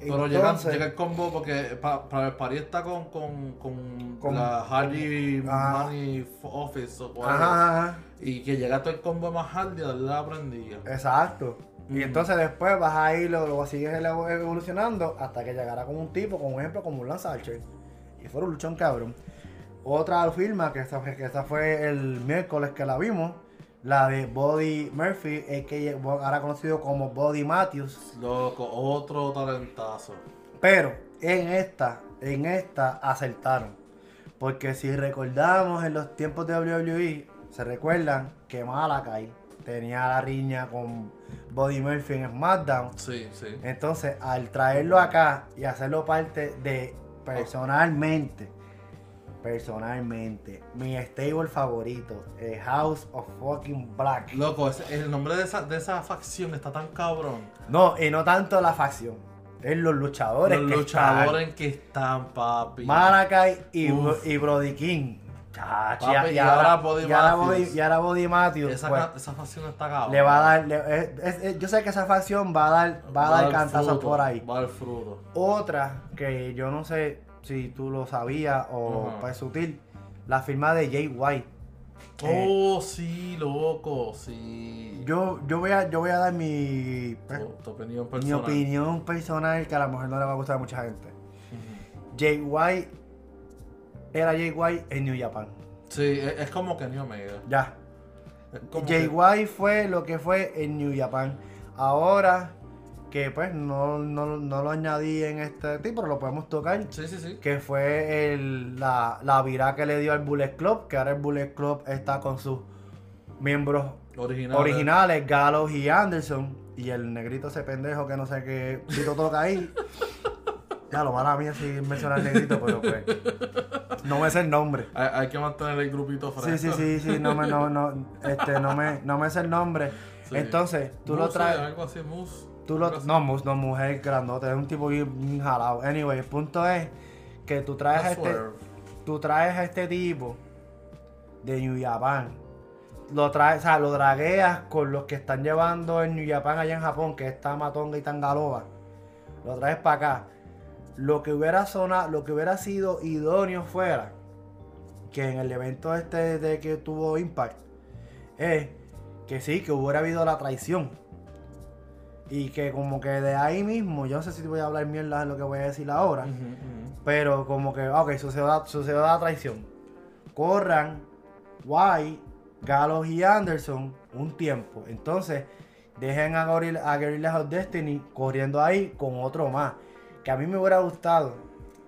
Pero llega, Entonces- llega el combo porque pa- para el party está con, con, con, Con- la Hardy Ajá. Money Office o whatever. Ajá, ajá. Y que llega todo el combo más Hardy darle la prendilla. Exacto. Y entonces después vas a ir, lo, lo sigues evolucionando hasta que llegara con un tipo, con un ejemplo como un Lance Archer. Y fue un luchón cabrón. Otra firma, que esta, que esta fue el miércoles que la vimos, la de Body Murphy, es que ahora conocido como Body Matthews. Loco, otro talentazo. Pero en esta, en esta acertaron. Porque si recordamos en los tiempos de WWE, se recuerdan que Malakai tenía la riña con Body Murphy en SmackDown. Sí, sí. Entonces, al traerlo acá y hacerlo parte de personalmente, personalmente, mi stable favorito, el House of Fucking Black. Loco, el nombre de esa, de esa facción está tan cabrón. No, y no tanto la facción, es los luchadores. Los que luchadores que están, papi. están. Malakai y, Uf. y Brody King. Chacho, Papi, y ahora Body y ahora. Body- y ahora Body Matthews, Esa, pues, esa facción está cabrón. le va a dar, le- es- es- es- yo sé que esa facción va a dar, va a dar cantazos por ahí. Va a dar fruto. Otra que yo no sé si tú lo sabías o pues sutil, la firma de Jay White. Eh, Oh, sí, loco, sí. Yo, yo voy a, yo voy a dar mi, pues, Tu, tu opinión mi personal. opinión personal que a lo mejor no le va a gustar a mucha gente. Ujú. Jay White era Jay White en New Japan. Sí, es, es como que ni Omega. Ya. Como Jay White fue lo que fue en New Japan. Ahora que pues no, no, no lo añadí en este tipo, pero lo podemos tocar. Sí, sí, sí. que fue el- la, la vira que le dio al Bullet Club, que ahora el Bullet Club está con sus miembros Original. originales, Gallows y Anderson, y el negrito ese pendejo que no sé qué grito toca ahí. (laughs) Ya lo mala mía si mencionar el negrito, pero pues no me sé el nombre. Hay, hay que mantener el grupito Sí, fresco. sí, sí, sí, no me, no, no, este, no me, no me sé el nombre. Sí. Entonces, tú lo traes. Algo así, mousse. Tú lo, no, mus- no, mujer grandote, es un tipo bien, jalado. Anyway, el punto es que tú traes a este, tú traes a este tipo de New Japan. Lo traes, o sea, lo dragueas con los que están llevando en New Japan allá en Japón, que está Matonga y Tangaloba. Lo traes para acá. Lo que hubiera sonado, lo que hubiera sido idóneo fuera que en el evento este de que tuvo Impact es que sí, que hubiera habido la traición. Y que como que de ahí mismo, yo no sé si voy a hablar mierda de lo que voy a decir ahora. Pero como que, ok, sucedió la, sucedió la traición. Corran, White, Gallows y Anderson un tiempo. Entonces, dejen a, Gorilla, a Guerrillas of Destiny corriendo ahí con otro más. Que a mí me hubiera gustado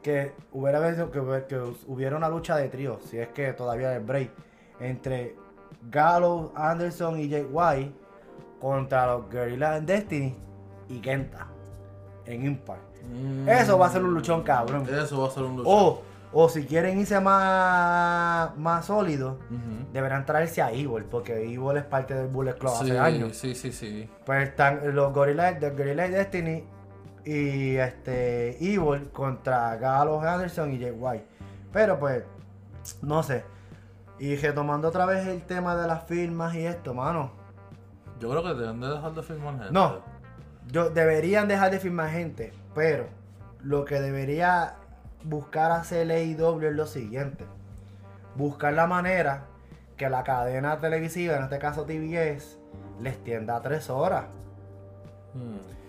que hubiera que, hubiera- que hubiera una lucha de trío, si es que todavía hay break, entre Gallows, Anderson y Jake White contra los Guerrillas of Destiny y Kenta en Impact. Mm. Eso va a ser un luchón, cabrón. Eso va a ser un luchón. O, o si quieren irse más, más sólidos, Ujú. deberán traerse a Evil, porque Evil es parte del Bullet Club sí, hace años. sí, sí, sí. Pues están los Gorillaz, de Gorillaz Destiny y este Evil contra Gallows Anderson y Jay White. Pero pues, no sé. Y retomando otra vez el tema de las firmas y esto, mano. Yo creo que deben de dejar de filmar gente. No. Yo, deberían dejar de firmar gente, pero lo que debería buscar hacer AEW es lo siguiente. Buscar la manera que la cadena televisiva, en este caso TBS, les tienda a tres horas. Mm.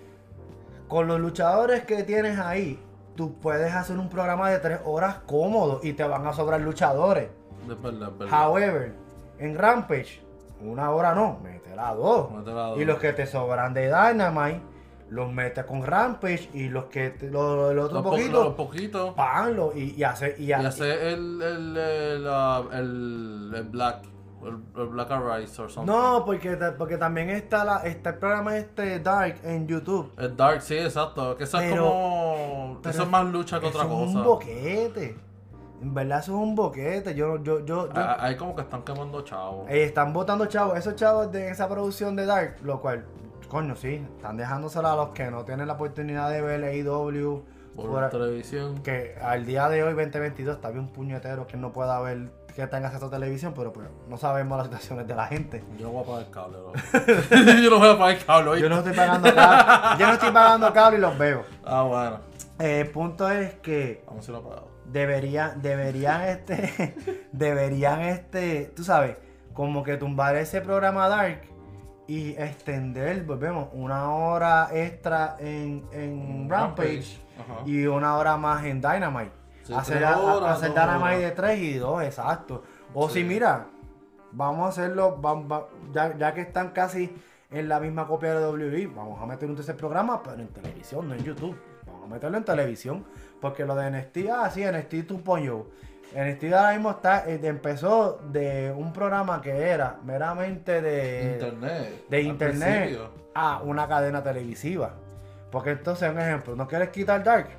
Con los luchadores que tienes ahí, tú puedes hacer un programa de tres horas cómodo y te van a sobrar luchadores. Es verdad, es verdad. However, en Rampage, una hora no, métela a dos. Métela a dos. Y los que te sobran de Dynamite, los metes con Rampage y los que te- lo, el otro Los po- poquito, los poquitos. páganlo y, y hace y, Y ha- hace el, el, el, el, el Black. Black Arise or something. No, porque, porque también está la está el programa este Dark en YouTube. El Dark, sí, exacto. Que eso es como. eso es más lucha que Eso otra es cosa. un boquete. En verdad eso es un boquete. Yo, yo, yo, yo- Ah, Ahí como que están quemando chavos. Eh, están votando chavos, esos chavos de esa producción de Dark, lo cual, coño, sí, están dejándoselo a los que no tienen la oportunidad de ver AEW. por por- televisión. que al día de hoy, 2022, está bien un puñetero que no pueda ver, que tenga acceso a televisión, pero pues no sabemos las situaciones de la gente. Yo no voy a pagar (laughs) el cable. Yo no voy a pagar el cable, ¿oíste? Yo no estoy pagando cable, yo no estoy pagando cable y los veo. Ah, bueno. Eh, el punto es que Vamos a ir a pagar. deberían, deberían este, (laughs) deberían este, tú sabes, como que tumbar ese programa Dark y extender, volvemos, una hora extra en, en Rampage, Ajá. y una hora más en Dynamite. Sí, hacer a- horas, hacer Dynamite de 3 y 2, exacto. O Sí. si mira, vamos a hacerlo, va- ya, ya que están casi en la misma copia de WWE, vamos a meter un tercer programa, pero en televisión, no en YouTube. Vamos a meterlo en televisión. Porque lo de NXT, ah, sí, NXT 2.0. NXT ahora mismo está, eh, empezó de un programa que era meramente de internet. de internet principio. a una cadena televisiva. Porque entonces, un ejemplo, ¿no quieres quitar Dark?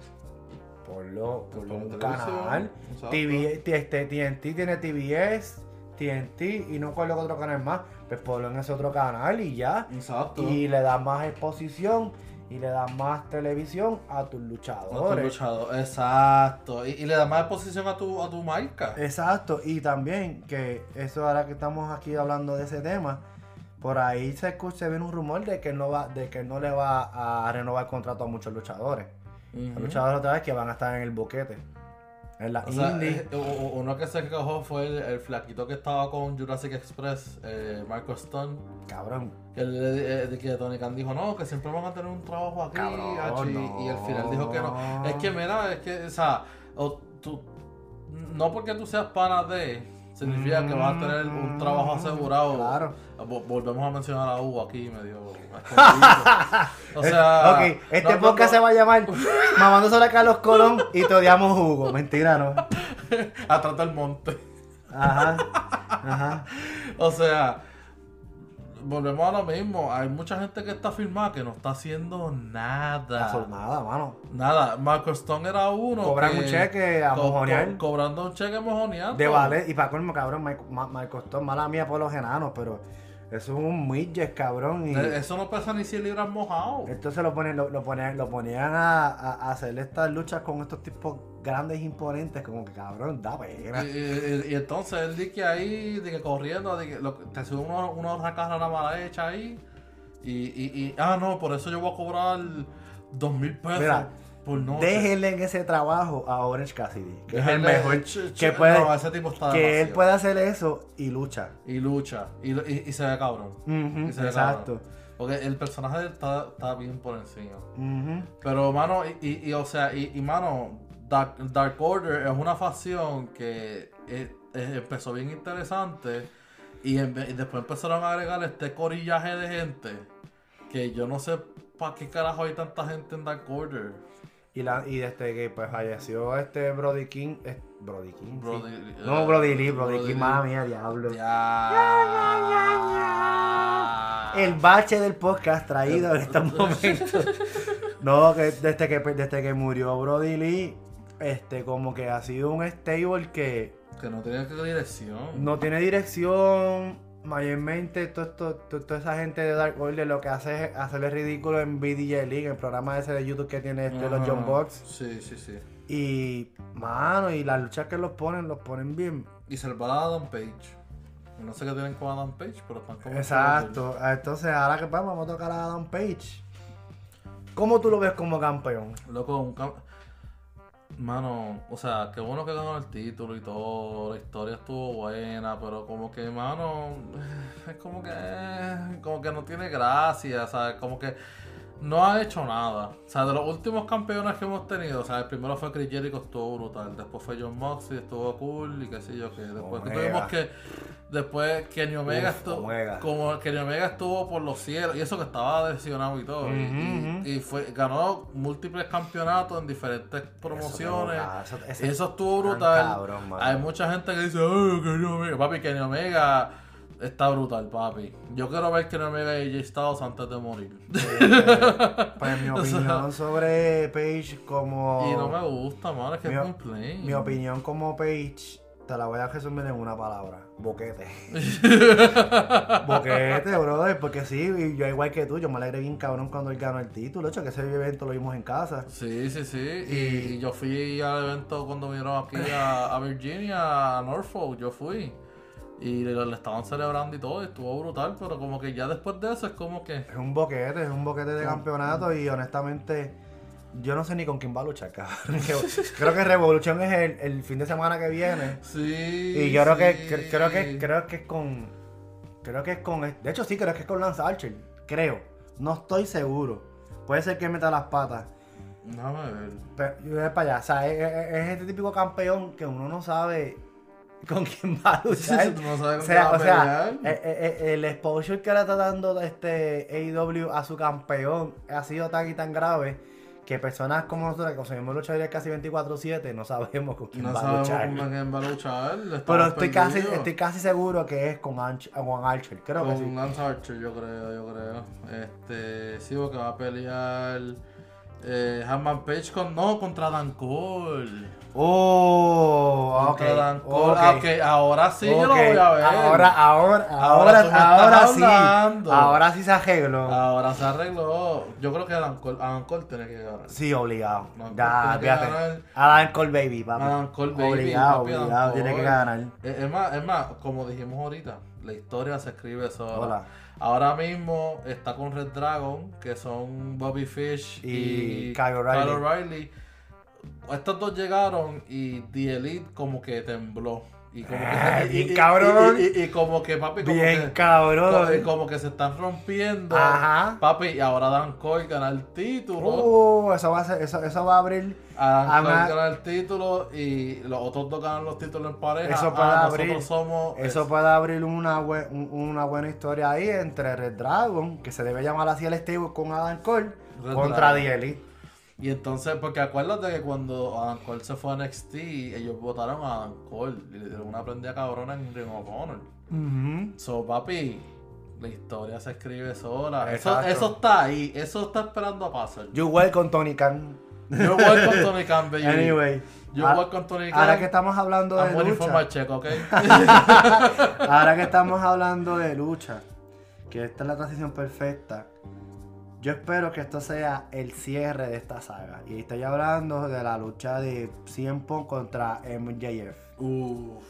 Ponlo, ponlo en Por un canal. TV, este, TNT tiene TBS, TNT y no cuál otro canal más. Pues ponlo en ese otro canal y ya. Exacto. Y le das más exposición y le das más televisión a tus A tu luchadores. luchador, exacto. Y, y le da más exposición a tu, a tu marca. Exacto, y también que eso ahora que estamos aquí hablando de ese tema, por ahí se escucha, se viene un rumor de que no va, de que no le va a renovar el contrato a muchos luchadores. Ujú. Los luchadores otra vez que van a estar en el boquete. En la O indie. eh, uno que se quejó fue el, el flaquito que estaba con Jurassic Express, eh, Marco Stone. Cabrón. Que, le- eh, que Tony Khan dijo, no, que siempre van a tener un trabajo aquí, Cabrón, hacho", y, no. y al final dijo que no. Es que, mira, es que, o sea, o tú, no porque tú seas pana de, significa que vas a tener un trabajo asegurado. Claro. Vo- Volvemos a mencionar a Hugo aquí, medio. (laughs) o sea. ok, este no, no, podcast no. se va a llamar Mamándosela a Carlos Colón y te odiamos Hugo. Mentira, ¿no? (laughs) Atrás del monte. Ajá. Ajá. O sea, volvemos a lo mismo. Hay mucha gente que está firmada que no está haciendo nada. Nada, mano. Nada. Marco Stone era uno. Cobran que- un cheque a co- mojonear. co- cobrando un cheque mojoneando. De vale, y para colmo, cabrón, me, ma- me costó mala mía por los enanos, pero eso es un midget, cabrón. Y Eh, Eso no pesa ni 100 libras mojado. entonces lo ponían, lo, lo ponían, lo ponían a, a- a hacer estas luchas con estos tipos grandes imponentes, como que cabrón, da pena. Y, y- y entonces él dice que ahí, de que corriendo, de que lo- te sube una, una carrera mala hecha ahí. Y, y, y, ah, no, por eso yo voy a cobrar dos mil pesos Mira, por noche. Déjenle en ese trabajo a Orange Cassidy, que es el mejor, ch- ch- que puede, no, ese tipo está que él puede hacer eso y lucha. Y lucha. Y, y, y se ve cabrón. Y se ve exacto. cabrón. Porque el personaje está, está bien por encima. Pero, mano, y, y, y, o sea, y, y, mano, Dark, Dark Order es una facción que empezó bien interesante y, en vez- y después empezaron a agregar este corillaje de gente que yo no sé para qué carajo hay tanta gente en Dark Order. Y, la, y desde que pues falleció este Brody King, es- Brody King, sí. No eh, Brody Lee, Brody, Brody King, Lee. mala mía, diablo. Ya. El bache del podcast traído en estos (laughs) momentos. No, que desde que desde que murió Brody Lee, este como que ha sido un stable que Que no que dirección. no tiene dirección. Mayormente todo esto- to- toda esa gente de Dark Order lo que hace es hacerle ridículo en BDJ League, el programa ese de YouTube que tiene este, los. John Box. Sí, sí, sí. Y, mano, y las luchas que los ponen, los ponen bien. Y salvar a Adam Page. No sé qué tienen con Adam Page, pero están como. Exacto. Entonces, ahora que vamos, vamos a tocar a Adam Page. ¿Cómo tú lo ves como campeón? Loco, un cam- Mano, o sea, qué bueno que ganó el título y todo, la historia estuvo buena, pero como que, mano, (laughs) es como que, como que no tiene gracia, ¿sabes? Como que no ha hecho nada. O sea, de los últimos campeones que hemos tenido, o sea, el primero fue Chris Jericho, estuvo brutal. Después fue John Moxley, estuvo cool y qué sé yo qué. Después Omega. tuvimos que. Después Kenny Omega Uf, estuvo. Omega. Como Kenny Omega estuvo por los cielos. Y eso que estaba lesionado y todo. y- y, y fue, ganó múltiples campeonatos en diferentes promociones. Eso, eso- ese- Y eso estuvo brutal. cabrón. Hay mucha gente que dice, ay, Kenny Omega. Papi, Kenny Omega está brutal, papi. Yo quiero ver Kenny Omega y Jay Styles antes de morir. Pues mi (laughs) opinión sobre Paige como... Y no me gusta, mano, es que Mi es o- muy plain. Mi opinión como Paige, te la voy a resumir en una palabra. Boquete. (laughs) Boquete, brother, porque sí, yo igual que tú, yo me alegré bien cabrón cuando él ganó el título, hecho que ese evento lo vimos en casa. Sí, sí, sí. Y, Y- y yo fui al evento cuando vinieron aquí a, a Virginia, a Norfolk, yo fui. Y le, le estaban celebrando y todo, y estuvo brutal, pero como que ya después de eso es como que... Es un boquete, es un boquete de campeonato y honestamente yo no sé ni con quién va a luchar, (laughs) cabrón. creo que Revolution es el, el fin de semana que viene. Sí. Y yo creo que cre- creo que creo que es con creo que es con de hecho sí creo que es con Lance Archer, creo. No estoy seguro. Puede ser que meta las patas. Déjame ver. Pero yo voy para allá, o sea, es este típico campeón que uno no sabe con quién va a (laughs) luchar. Tú no sabes O con sea, o sea, eh, eh, eh, el exposure que le está dando este AEW a su campeón ha sido tan y tan grave que personas como nosotros que consumimos luchadores casi 24-7 no sabemos con quién No va a sabemos luchar. con quién va a luchar. Pero estoy casi, estoy casi seguro que es con, Anch- con Archer, creo que Con sí. Lance Archer, yo creo, yo creo. Este, sí, porque va a pelear eh, Hanman Page con, no, contra Dan Cole. Oh, ok. Contra Dan Cole. ok, Ah, ok, ahora sí yo lo voy a ver. Ahora, ahora, Ahora ahora, ahora, sí. Ahora sí se arregló. Ahora se arregló. Yo creo que Adam Cole, tiene que ganar. Sí, obligado. No, ya, fíjate. Adam Cole Baby, papi. Adam Cole, baby, Obligado, papi, obligado. Tiene que ganar. Es, es más, es más, como dijimos ahorita, la historia se escribe sola. Hola. Ahora mismo está con Red Dragon, que son Bobby Fish Y y, Kyle O'Reilly. Estos dos llegaron y The Elite como que tembló. Y como Ah, que, (laughs) y- bien y- cabrón. Y, y- y como que papi, como Bien que, cabrón. y como que se están rompiendo. Ajá. Papi, y ahora Dan Cole gana el título. Uh, eso va a ser, eso, eso va a abrir. Adam Cole Ama- gana el título y los otros dos ganan los títulos en pareja. Eso Ah, puede abrir- somos Eso puede abrir una, bue- un- una buena historia ahí entre Red Dragon, que se debe llamar así el stable con Adam Cole, Red contra Dragon. The Elite. Y entonces, porque acuérdate que cuando Adam Cole se fue a NXT, ellos votaron a Adam Cole y le dieron una prendida cabrona en Ring of Honor. Ujú. So, papi, la historia se escribe sola. Eso, eso está ahí, eso está esperando a pasar. You well con Tony Khan. Yo voy con Tony Khan, baby. Anyway. Yo a- voy con Tony Khan. Ahora que estamos hablando de I'm lucha. (laughs) Ahora que estamos hablando de lucha, que esta es la transición perfecta, yo espero que esto sea el cierre de esta saga. Y estoy hablando de la lucha de 100 Punk contra MJF. Uff,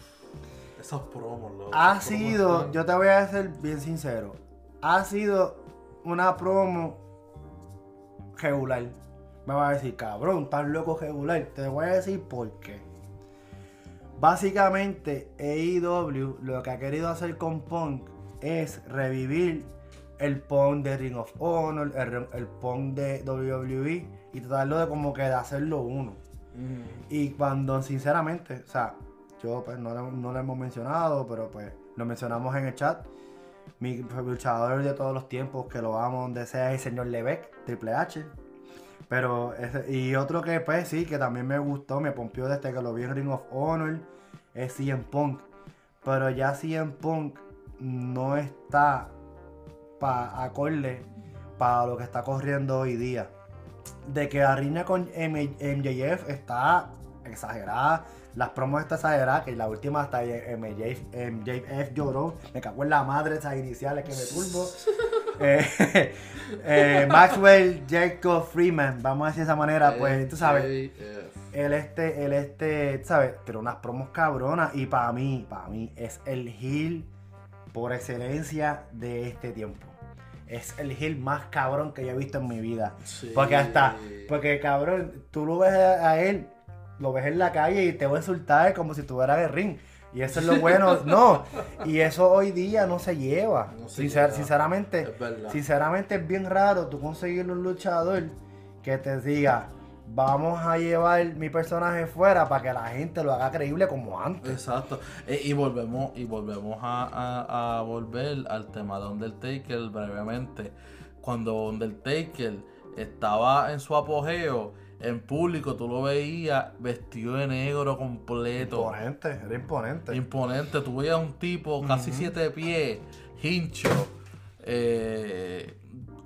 esos promos, loco. Ha promos sido, yo te voy a ser bien sincero, ha sido una promo regular. Me va a decir, cabrón, estás loco regular. Te voy a decir por qué. Básicamente, AEW lo que ha querido hacer con Punk es revivir el Punk de Ring of Honor, el, el Punk de WWE y tratarlo de como que de hacerlo uno. Mm. Y cuando, sinceramente, o sea, yo pues no, lo- no lo hemos mencionado, pero pues lo mencionamos en el chat. Mi luchador de todos los tiempos, que lo amo donde sea, es el señor Levesque, Triple H. Pero, ese- y otro que pues sí, que también me gustó, me pompió desde que lo vi en Ring of Honor, es CM Punk. Pero ya CM Punk no está para acorde para lo que está corriendo hoy día de que la riña con M- MJF está exagerada. Las promos están exageradas, que la última hasta MJF, MJF lloró. Me cagó en la madre esas iniciales que me turbo. (laughs) Eh, (laughs) eh, Maxwell Jacob Freeman, vamos a decir de esa manera, pues tú sabes, el este, el este, tú sabes, pero unas promos cabronas y para mí, para mí es el heel por excelencia de este tiempo. Es el heel más cabrón que yo he visto en mi vida. Sí. Porque hasta, porque cabrón, tú lo ves a a él, lo ves en la calle y te va a insultar como si estuviera en el ring. Y eso es lo bueno. (laughs) No, y eso hoy día no se lleva. No se Sincer- lleva. Sinceramente, Es sinceramente es bien raro tú conseguir un luchador que te diga, vamos a llevar mi personaje fuera para que la gente lo haga creíble como antes. Exacto. Eh, y volvemos, y volvemos a, a- a volver al tema de Undertaker brevemente. Cuando Undertaker estaba en su apogeo, en público tú lo veías vestido de negro completo. Imponente, era imponente. Imponente. Tú veías un tipo casi siete pies, hincho, eh,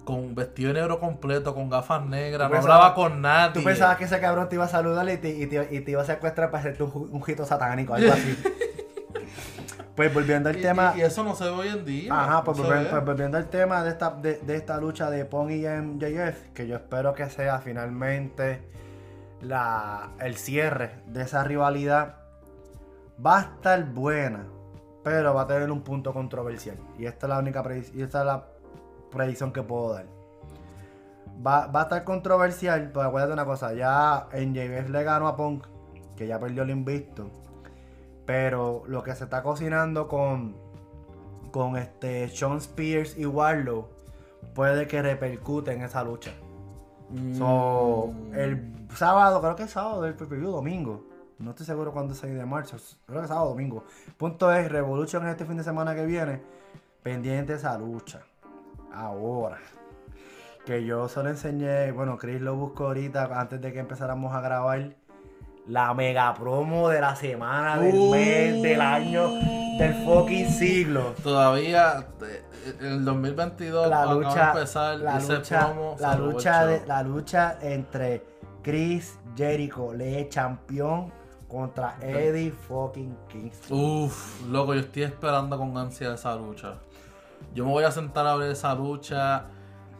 con vestido de negro completo, con gafas negras, no hablaba con nadie. Tú pensabas que ese cabrón te iba a saludar y te, y te- y te iba a secuestrar para hacerte un, un hito satánico, algo así. (laughs) pues volviendo al Y- tema. y, eso no se ve hoy en día. Ajá, pues, no pues volviendo al tema de esta, de, de esta lucha de Pong y MJF, que yo espero que sea finalmente la, el cierre de esa rivalidad, va a estar buena, pero va a tener un punto controversial. Y esta es la única y esta es la predicción que puedo dar. Va, va a estar controversial, pero acuérdate una cosa, ya MJF le ganó a Punk, que ya perdió el invicto. Pero lo que se está cocinando con, con este Sean Spears y Warlow puede que repercute en esa lucha. So, Mm. el sábado, creo que es sábado del preview, domingo. No estoy seguro cuándo es 6 de marzo. Creo que es sábado domingo. Punto es, Revolution este fin de semana que viene. Pendiente esa lucha. Ahora. Que yo solo enseñé, bueno, Chris lo buscó ahorita antes de que empezáramos a grabar. La mega promo de la semana, del Uh. mes, del año, del fucking siglo. Todavía eh, en el 2022 la lucha, empezar la ese lucha, promo, la lucha, de- la lucha entre Chris Jericho, le campeón, contra Eddie fucking Kingston. Uf, loco, yo estoy esperando con ansia esa lucha. Yo me voy a sentar a ver esa lucha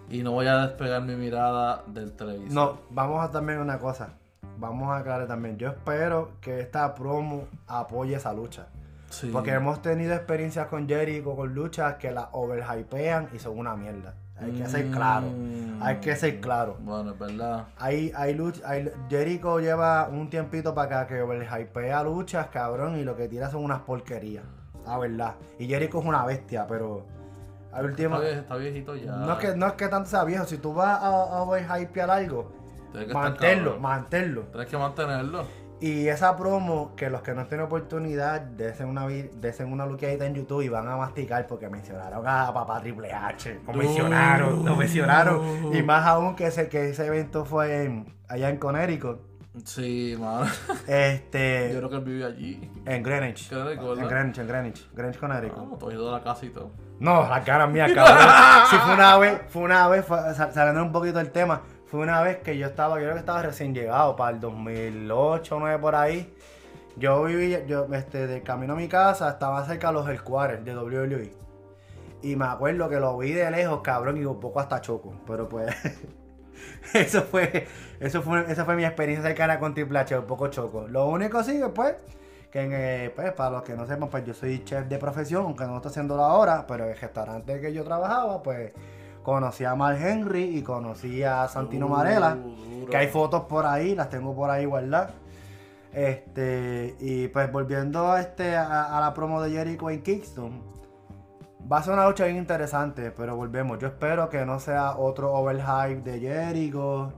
y no voy a despegar mi mirada del televisor. No, vamos a también una cosa. Vamos a aclarar también. Yo espero que esta promo apoye esa lucha. Sí. Porque hemos tenido experiencias con Jericho, con luchas que la overhypean y son una mierda. Hay que ser claro. Mm. Hay que ser claro. Bueno, es verdad. Hay, hay lucha, hay, Jericho lleva un tiempito para acá que overhypea luchas, cabrón, y lo que tira son unas porquerías. La verdad. Y Jericho es una bestia, pero al último. Está, vie- está viejito ya. No es, que, no es que tanto sea viejo, si tú vas a, a overhypear algo, manténlo, manténlo. Tienes que mantenerlo. Y esa promo, que los que no tienen oportunidad, desen una, desen una luqueadita en YouTube y van a masticar porque mencionaron a papá Triple H. Lo mencionaron, lo mencionaron. Y más aún que ese, que ese evento fue en- allá en Connecticut. Sí, mano. Yo Este, creo que él vive allí. en Greenwich. Connecticut, En. Greenwich, en Greenwich. Greenwich, Connecticut. Ah, todo ido de la casa y todo. No, la cara mía, (laughs) cabrón. Sí, fue una vez, fue una vez, fue- saliendo un poquito del tema, fue una vez que yo estaba, yo creo que estaba recién llegado, para el 2008 o 9 por ahí. Yo vivía, yo, este, de camino a mi casa, estaba cerca de los headquarters de WWE. Y me acuerdo que lo vi de lejos, cabrón, y un poco hasta choco. Pero pues, (laughs) (laughs) eso fue, eso fue, esa fue mi experiencia cercana con Triple H, un poco choco. Lo único sí, pues, que en, eh, pues, para los que no sepan, pues yo soy chef de profesión, aunque no estoy haciéndolo ahora, pero en el restaurante que yo trabajaba, pues conocí a Mark Henry y conocí a Santino Uh, Marella, duro. que hay fotos por ahí, las tengo por ahí guardadas. Este, y pues volviendo a, este, a, a la promo de Jericho en Kingston, va a ser una lucha bien interesante, pero volvemos. Yo espero que no sea otro overhype de Jericho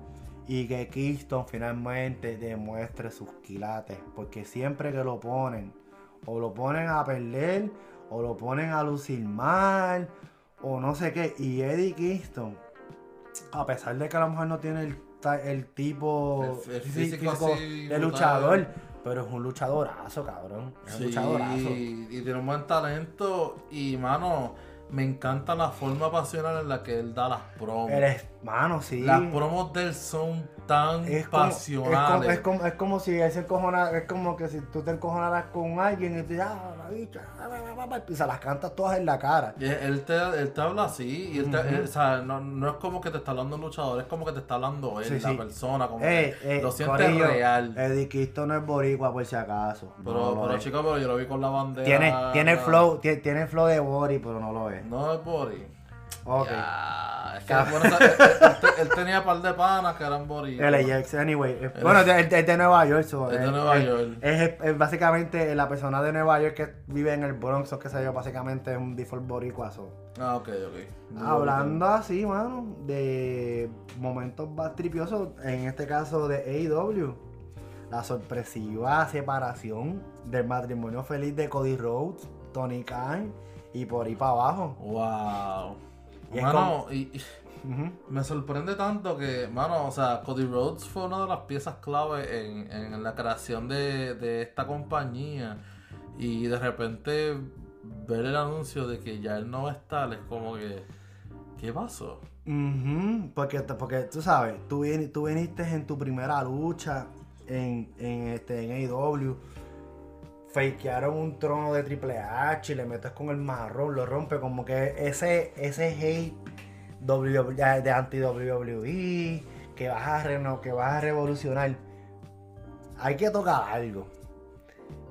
y que Kingston finalmente demuestre sus quilates, porque siempre que lo ponen, o lo ponen a perder, o lo ponen a lucir mal, o no sé qué. Y Eddie Kingston, a pesar de que a lo mejor no tiene el, tipo El- el fí- físico de brutal. luchador, pero es un luchadorazo, cabrón. Es un Sí, luchadorazo. y tiene un buen talento. Y, mano, me encanta la forma pasional en la que él da las promos. Eres, mano, sí. Las promos de él son tan es como, es, como, pasionales. es, como, es como si él se encojona, es como que si tú te encojonaras con alguien y tú dices, ah, la bicha, ah, ah, ah, ah", y se las cantas todas en la cara. Y Él te, él te habla así, y él te- Ujú. él, o sea, no, no es como que te está hablando un luchador, es como que te está hablando él, Sí, la sí. persona, como Eh, que eh, lo sientes corillo, real. Eddie Kingston no es boricua por si acaso. No pero, lo pero chico, pero yo lo vi con la bandera. tiene, tiene flow, tiene, flow de Bori, pero no lo es. No es body. Ok. Ya, es que bueno, o sea, él, él- él tenía un par de panas que eran boricuas. LAX, anyway. Bueno, es de, Nueva York. so, Es de Nueva York. Es, es básicamente la persona de Nueva York que vive en el Bronx o qué sé yo, básicamente es un default boricua. so. Ah, ok, ok. Hablando así, mano, de momentos más tripiosos, en este caso de AEW, la sorpresiva separación del matrimonio feliz de Cody Rhodes, Tony Khan y por ahí para abajo. Wow. Y Mano, y, me sorprende tanto que, mano, o sea, Cody Rhodes fue una de las piezas clave en, en la creación de, de esta compañía. Y de repente ver el anuncio de que ya él no va a estar es como que, ¿qué pasó? Ujú, porque, porque tú sabes, tú, vin- tú viniste en tu primera lucha en, en, este, en AEW, fakearon un trono de Triple H y le metes con el marrón, lo rompe, como que ese, ese hate W- de anti-WWE, que vas, a reno- que vas a revolucionar, hay que tocar algo.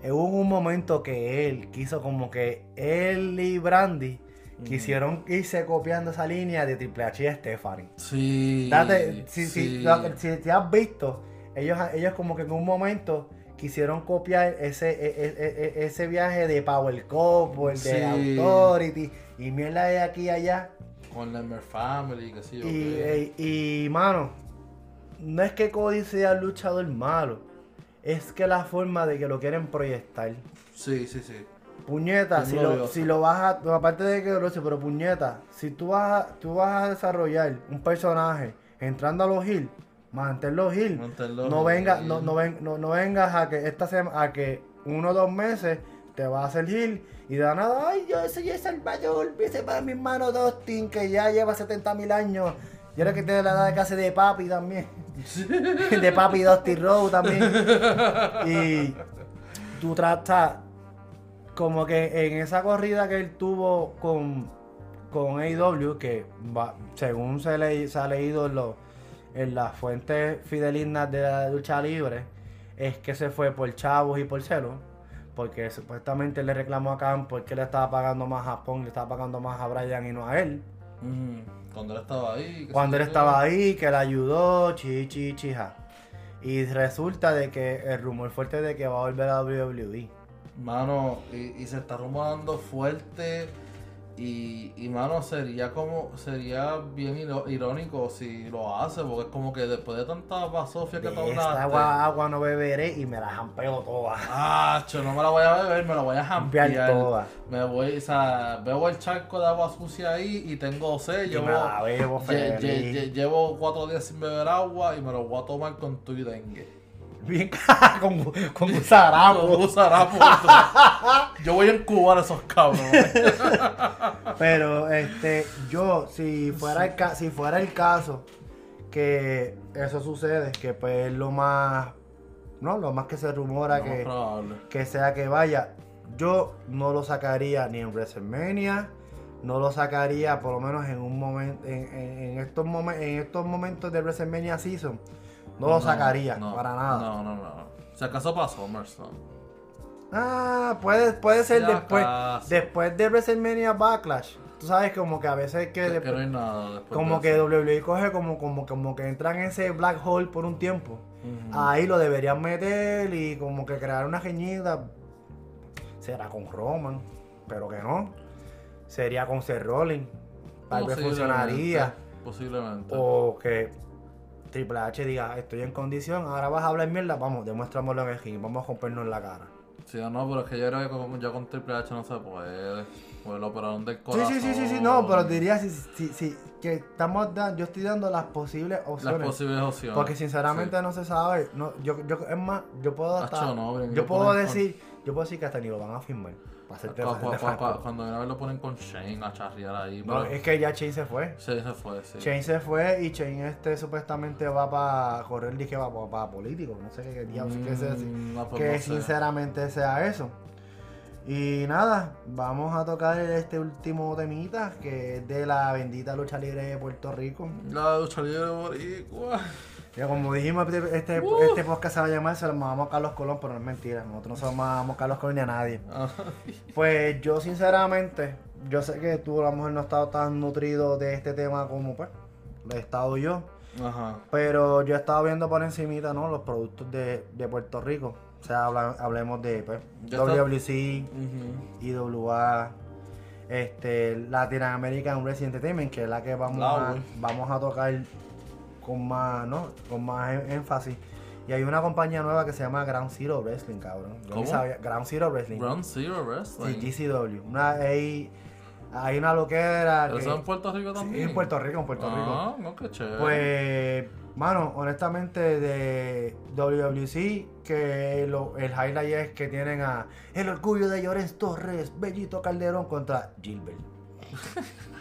Hubo un momento que él quiso como que él y Brandy quisieron irse copiando esa línea de Triple H y Stephanie. Sí. Date, si, si, sí. lo- si te has visto, ellos, ellos como que en un momento quisieron copiar ese, e- e- e- ese viaje de Power Cup, el de. Authority, y mierda de aquí y allá. Con Lemmer Family, que sí, Y, qué. y, y, mano, no es que Cody sea el luchador malo, es que la forma de que lo quieren proyectar. Sí, sí, sí. Puñeta, si lo, si lo vas a. Aparte de que lo sé, pero puñeta, si tú vas, a, tú vas a desarrollar un personaje entrando a los hills, mantén los hills. Manténlo No, venga, no, no, ven- no, no vengas a que esta sema- a que uno o dos meses te vas a hacer heel y de nada, ay, yo soy el Salvador, viste para mi hermano Dustin, que ya lleva 70 mil años. Y ahora que tiene la edad de casi de papi también. (laughs) de papi Dusty Rowe también. (laughs) Y tú tratas como que en esa corrida que él tuvo con, con AEW, que va- según se, le, se ha leído en, los- en las fuentes fidelignas de la lucha libre, es que se fue por chavos y por celos. Porque supuestamente le reclamó a Khan porque le estaba pagando más a Pong, le estaba pagando más a Brian y no a él. Cuando él estaba ahí. Cuando él estaba ahí, que le ayudó, chi, chi, chija. Y resulta de que el rumor fuerte de que va a volver a WWE. Mano, y, y se está rumorando fuerte. Y, y mano, sería como, sería bien irónico si lo hace, porque es como que después de tanta basofia que te hablaste. agua, agua no beberé y me la jampeo toda. Ah, cho, no me la voy a beber, me la voy a Jampear toda. Me voy, o sea, veo el charco de agua sucia ahí y tengo sed. Llevo, me la bebo lle- lle- feliz. lle- llevo cuatro días sin beber agua y me lo voy a tomar con tu y dengue. Bien (laughs) con, con un zarapo. Con zarapo. Yo voy a incubar a esos cabrones. (laughs) Pero este, yo, si fuera el ca- si fuera el caso que eso sucede, que pues es lo más, no, lo más que se rumora Lo que, que sea que vaya, yo no lo sacaría ni en WrestleMania, no lo sacaría por lo menos en un momento, en, en- en estos momen- en estos momentos de WrestleMania Season, no, lo sacaría, no, para nada. No, no, no. Si acaso para SummerSlam. Ah, puede, puede ser Si después, acaso. después de WrestleMania Backlash. Tú sabes como que a veces que, después- que no hay nada después como de que. WWE coge como, como, como que entra en ese black hole por un tiempo. Ahí lo deberían meter y como que crear una geñida. Será con Roman, pero que no. Sería con Seth Rollins. Tal vez funcionaría. Posiblemente. O que Triple H diga, estoy en condición, ahora vas a hablar mierda, vamos, demuéstramelo en el ring, vamos a rompernos la cara. Sí, no, pero es que yo creo que con, ya con Triple H no se puede. Pues lo operaron del Sí, corazón. sí, sí, sí, sí, no, pero diría si, si, si- que estamos dando, yo estoy dando las posibles Las opciones. posibles opciones. Porque sinceramente no se sabe. No, yo, yo, es más, yo puedo hasta. Acho, no, yo puedo con- decir, yo puedo decir que hasta ni lo van a firmar. Para hacerte, para hacerte. Cuando una vez lo ponen con Shane a charrear ahí. No, pero- es que ya Shane se fue. Sí, se fue, sí. Shane se fue y Shane este supuestamente va para correr dije va para político. No sé qué diablos que, sea- Mm, no, pues que no sé. sinceramente sea eso. Y nada, vamos a tocar este último temita que es de la bendita lucha libre de Puerto Rico. La lucha libre boricua. Ya como dijimos, este, este, Uh. este podcast se va a llamar Se lo mamamos a Carlos Colón, pero no es mentira. Nosotros no se lo mamamos a Carlos Colón ni a nadie. (laughs) Pues yo sinceramente, yo sé que tú a lo mejor no has estado tan nutrido de este tema como pues lo he estado yo. Ajá. Pero yo he estado viendo por encimita, ¿no? Los productos de, de Puerto Rico. O sea, habla- hablemos de pues. WWC, Ujú. IWA, este, Latin American Wrestling Entertainment, que es la que vamos, La a, güey. vamos a tocar con más, ¿no? Con más énfasis. Y hay una compañía nueva que se llama Ground Zero Wrestling, cabrón. Yo ¿Cómo? sabía- Ground Zero Wrestling. Ground Zero Wrestling. Sí, GCW. Una, hay, hay una loquera que... ¿Eso en Puerto Rico Sí, también? en Puerto Rico, en Puerto Rico. Ah, no, qué chévere. Pues, mano, honestamente de WWC, que lo- el highlight es que tienen a el orgullo de Llorens Torres, Bellito Calderón contra Gilbert. (laughs)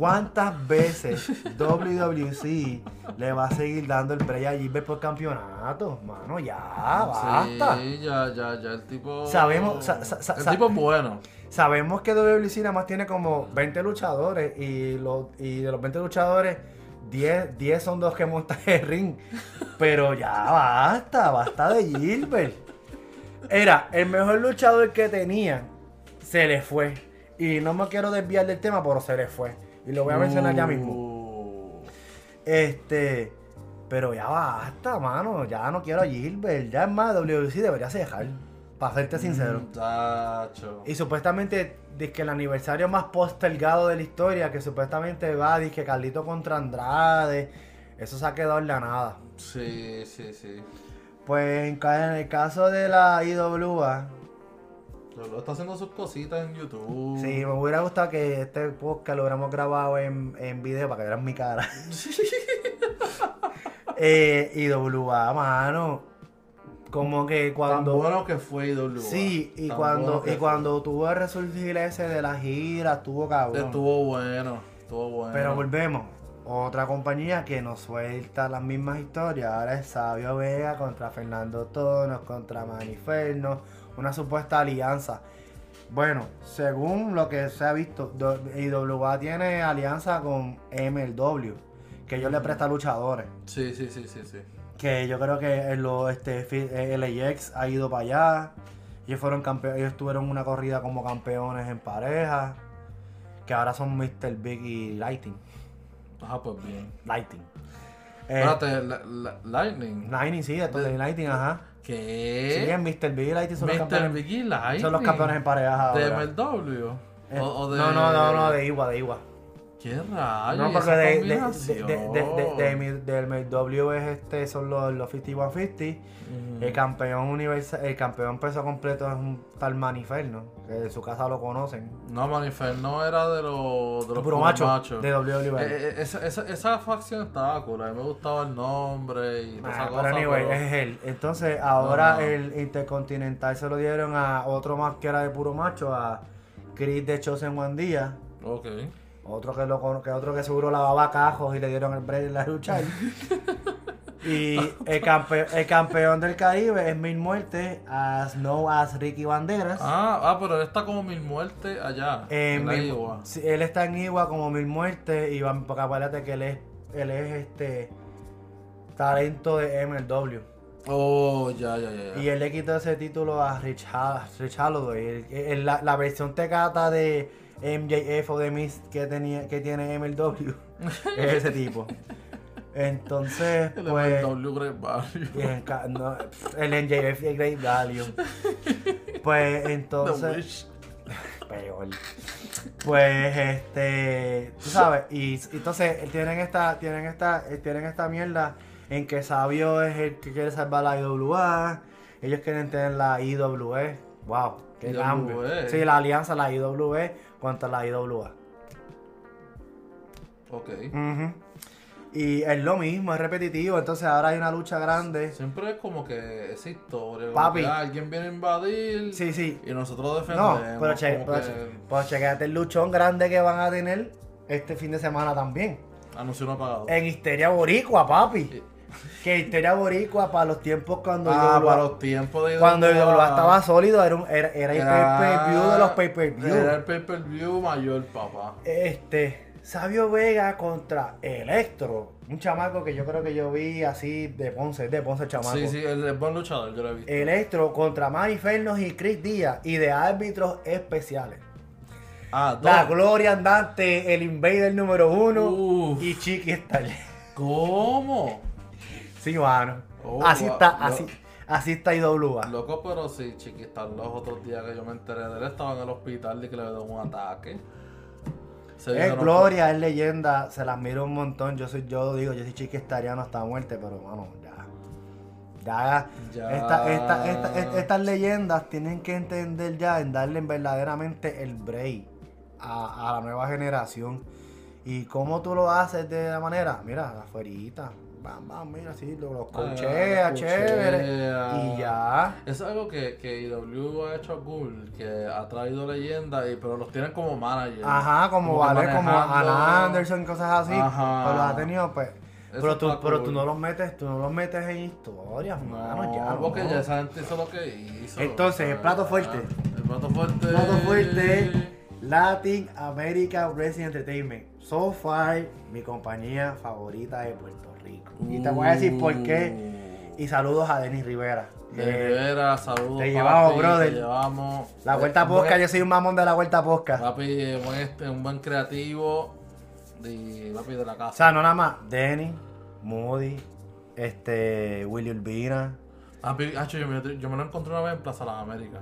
¿Cuántas veces WWC le va a seguir dando el break a Gilbert por campeonato? Mano, ya, basta. Sí, ya, ya, ya el tipo. Sabemos- sa- sa- sa- el tipo es bueno. Sabemos que WWC nada más tiene como 20 luchadores y, los, y de los 20 luchadores, 10, 10 son dos que montan el ring. Pero ya basta, basta de Gilbert. Era el mejor luchador que tenía, se le fue. Y no me quiero desviar del tema, pero se le fue. Y lo voy a mencionar ya mismo. Uh, Este, pero ya basta, mano. Ya no quiero a Gilbert. Ya es más, WWC debería dejar. Para serte sincero. Muchacho. Y supuestamente, que el aniversario más postergado de la historia, que supuestamente va, que Carlito contra Andrade, eso se ha quedado en la nada. Sí, sí, sí. Pues en el caso de la IWA, Lo está haciendo sus cositas en YouTube. sí, me hubiera gustado que este podcast lo hubiéramos grabado en, en video para que vieran mi cara. (laughs) eh, IWA, mano, como que Tan cuando... bueno que fue IWA. Sí, y Tan cuando, bueno y cuando tuvo el resurgir ese de la gira, estuvo cabrón. Estuvo bueno, estuvo bueno. Pero volvemos. Otra compañía que nos suelta las mismas historias. Ahora es Sabio Vega contra Fernando Tonos, contra Maniferno. Una supuesta alianza. Bueno, según lo que se ha visto, IWA tiene alianza con MLW. Que ellos le prestan luchadores. Sí, sí, sí, sí, sí. Que yo creo que en lo, este, eh, LAX ha ido para allá. Ellos fueron campe- ellos tuvieron una corrida como campeones en pareja. Que ahora son Mr. Big y Lighting. Ajá, pues bien. Lighting. Eh, Espérate, la- la- Lightning. Lightning, sí, esto de Lighting, ajá. Sí, ¿Qué? en Mr. Big y son los Mr. campeones. Biggie Lightning. Son los campeones en pareja ¿De ahora. MLW? Eh, O, o de... No, no, no, no, de Iwa, de Iwa. ¿Qué rayos? no, porque de, de, de, de, MLW es este, son los, los 5150. Ujú. El campeón universal, el campeón peso completo es un tal Maniferno, que de su casa lo conocen. No, Manifer no era de los, de los Puro macho, de WWE. Eh, eh, esa, esa, esa facción estaba cool. A mí me gustaba el nombre y toda Ah, esa pero cosa. anyway, pero- es él. Entonces, ahora No. el Intercontinental se lo dieron a otro más que era de puro macho, a Chris de Chosen One Díaz. Ok. Otro que, lo, que otro que seguro lavaba cajos y le dieron el break de la lucha. (laughs) y el, campe- el campeón del Caribe es Mil Muerte, as no as Ricky Banderas. Ah, ah, pero él está como mil muertes allá. En en Mil- Iowa. sí, él está en Iwa como Mil Muertes y van, porque acuérdate que él es, él es este talento de MLW. Oh, ya, ya, ya. Y él le quitó ese título a Rich, Ha- Rich Holloway. El- el- la, la versión tecata de MJF o de Miz que, tenía, que tiene MLW (laughs) es ese tipo. Entonces, El pues. MLW Great en no, el NJF es Great Value. Pues The entonces. Peor. Pues este, tú sabes, y y entonces tienen esta, tienen esta, tienen esta mierda en que Sabio es el que quiere salvar la IWA, ellos quieren tener la IWE, wow, qué IWE. Sí, la alianza, la IWE contra la IWA. Ok. Ujú. Y es lo mismo, es repetitivo, entonces ahora hay una lucha grande. Siempre es como que esa historia. Papi. que alguien viene a invadir. Sí, sí. Y nosotros No, defendemos. pero, che, pero, que che- pero chequéate el luchón grande que van a tener este fin de semana también. Anuncio no pagado. En Histeria Boricua, papi. Que Histeria Boricua para los tiempos cuando ah, IWA para los tiempos de cuando estaba sólido, era, un, era, era el Era- pay-per-view de los pay-per-view. Era el pay-per-view mayor, papá. Este, Sabio Vega contra Electro. Un chamaco que yo creo que yo vi así de Ponce, de Ponce el chamaco. Sí, sí, el, el buen luchador, yo lo he visto. Electro contra Manny Fernos y Chris Díaz y de árbitros especiales. Ah, La dos. gloria andante, el invader número uno Uf. y Chiqui está ¿Cómo? Sí, mano. Oh, así wow. está, así, así está IWA. Loco, pero sí, chiquita, los otros días que yo me enteré de él, estaba en el hospital y que le dio un ataque. Se Es gloria, es leyenda, se las miro un montón. Yo soy, yo digo, yo soy Chiqui Estariano hasta muerte, pero mano, ya. Ya, Ya. esta- esta- esta- est- estas leyendas tienen que entender ya en darle verdaderamente el break a, a la nueva generación. Y cómo tú lo haces de la manera, mira, afuerita, bam, bam, mira, lo- los Ah, cochea, chévere. cochea. Y ya. Eso es algo que, que IW ha hecho cool, que ha traído leyendas, y- pero los tienen como manager. Ajá, como, Como vale, como Alan Anderson, cosas así. Ajá. Pero los ha tenido, pues. Eso Pero tú, pero tú no los metes, tú no los metes en historias, mano, No, ya. porque no. ya esa gente hizo lo que hizo. Entonces, el plato fuerte. El plato fuerte. Plato fuerte, Latin American Wrestling Entertainment. So far, mi compañía favorita de Puerto. Y te voy a decir por qué. Y saludos a Denis Rivera. De que Rivera, saludos. te llevamos, papi, brother. Te llevamos. la vuelta Eh, posca, buen- yo soy un mamón de la vuelta posca. Papi, buen, este, un buen creativo. De, papi, de la O casa. sea, no nada más. Denis, Moody, este, Willy Urbina. Papi, hacho, yo, me, yo me lo encontré una vez en Plaza Las Américas.